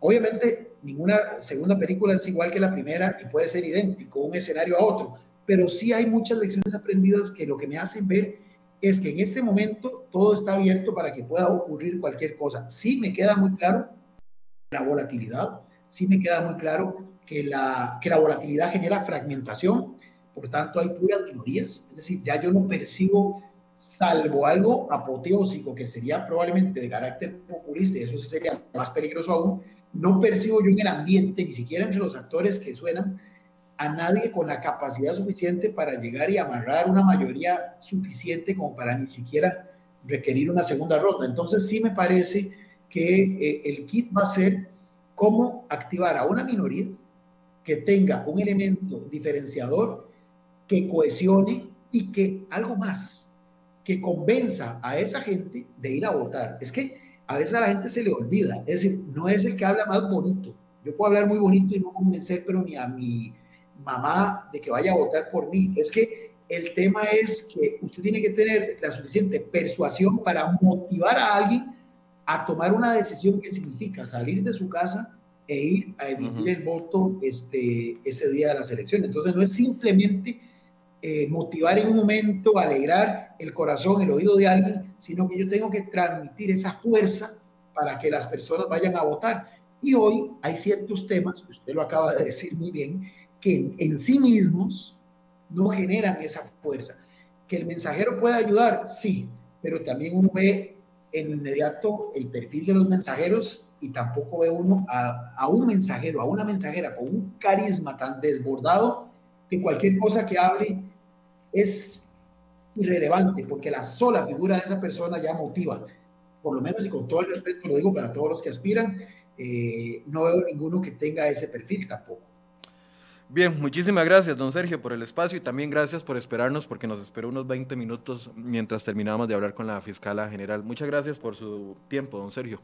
Speaker 3: obviamente, ninguna segunda película es igual que la primera y puede ser idéntico, un escenario a otro, pero sí hay muchas lecciones aprendidas que lo que me hacen ver es que en este momento todo está abierto para que pueda ocurrir cualquier cosa. Sí me queda muy claro la volatilidad, sí me queda muy claro que la, que la volatilidad genera fragmentación, por tanto hay puras minorías, es decir, ya yo no percibo salvo algo apoteósico que sería probablemente de carácter populista, y eso sería más peligroso aún, no percibo yo en el ambiente, ni siquiera entre los actores que suenan, a nadie con la capacidad suficiente para llegar y amarrar una mayoría suficiente como para ni siquiera requerir una segunda ronda. Entonces sí me parece que eh, el kit va a ser cómo activar a una minoría que tenga un elemento diferenciador, que cohesione y que algo más, que convenza a esa gente de ir a votar. Es que a veces a la gente se le olvida, es decir, no es el que habla más bonito. Yo puedo hablar muy bonito y no convencer, pero ni a mi mamá de que vaya a votar por mí. Es que el tema es que usted tiene que tener la suficiente persuasión para motivar a alguien a tomar una decisión que significa salir de su casa e ir a emitir el voto este, ese día de las elecciones. Entonces no es simplemente eh, motivar en un momento, alegrar el corazón, el oído de alguien, sino que yo tengo que transmitir esa fuerza para que las personas vayan a votar. Y hoy hay ciertos temas, usted lo acaba de decir muy bien, que en, sí mismos no generan esa fuerza. Que el mensajero puede ayudar, sí, pero también uno ve en inmediato el perfil de los mensajeros y tampoco ve uno a, a, un mensajero, a una mensajera con un carisma tan desbordado que cualquier cosa que hable es irrelevante porque la sola figura de esa persona ya motiva, por lo menos y con todo el respeto lo digo para todos los que aspiran, eh, no veo ninguno que tenga ese perfil tampoco.
Speaker 1: Bien, muchísimas gracias, don Sergio, por el espacio y también gracias por esperarnos porque nos esperó unos 20 minutos mientras terminamos de hablar con la fiscala general. Muchas gracias por su tiempo, don Sergio.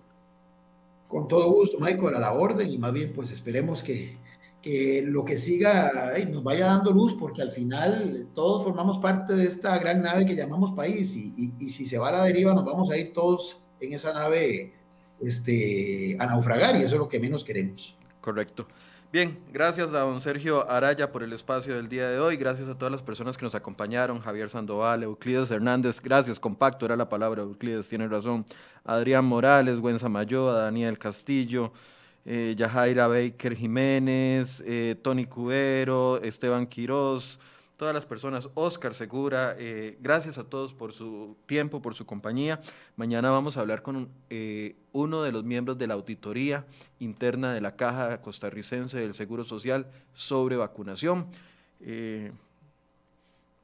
Speaker 3: Con todo gusto, Michael, a la orden y más bien pues esperemos que, que lo que siga nos vaya dando luz, porque al final todos formamos parte de esta gran nave que llamamos país y, y, si se va a la deriva nos vamos a ir todos en esa nave este, a naufragar y eso es lo que menos queremos.
Speaker 1: Correcto. Bien, gracias a don Sergio Araya por el espacio del día de hoy, gracias a todas las personas que nos acompañaron, Javier Sandoval, Euclides Hernández, gracias, compacto era la palabra, Euclides tiene razón, Adrián Morales, Gwen Samayoa, Daniel Castillo, eh, Yajaira Baker Jiménez, eh, Tony Cubero, Esteban Quirós, todas las personas, Oscar Segura, eh, gracias a todos por su tiempo, por su compañía. Mañana vamos a hablar con eh, uno de los miembros de la auditoría interna de la Caja Costarricense del Seguro Social sobre vacunación.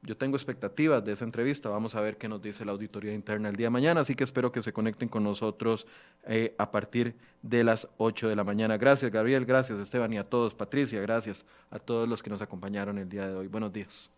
Speaker 1: Yo tengo expectativas de esa entrevista. Vamos a ver qué nos dice la auditoría interna el día de mañana. Así que espero que se conecten con nosotros eh, a partir de las 8 de la mañana. Gracias, Gabriel. Gracias, Esteban. Y a todos. Patricia, gracias a todos los que nos acompañaron el día de hoy. Buenos días.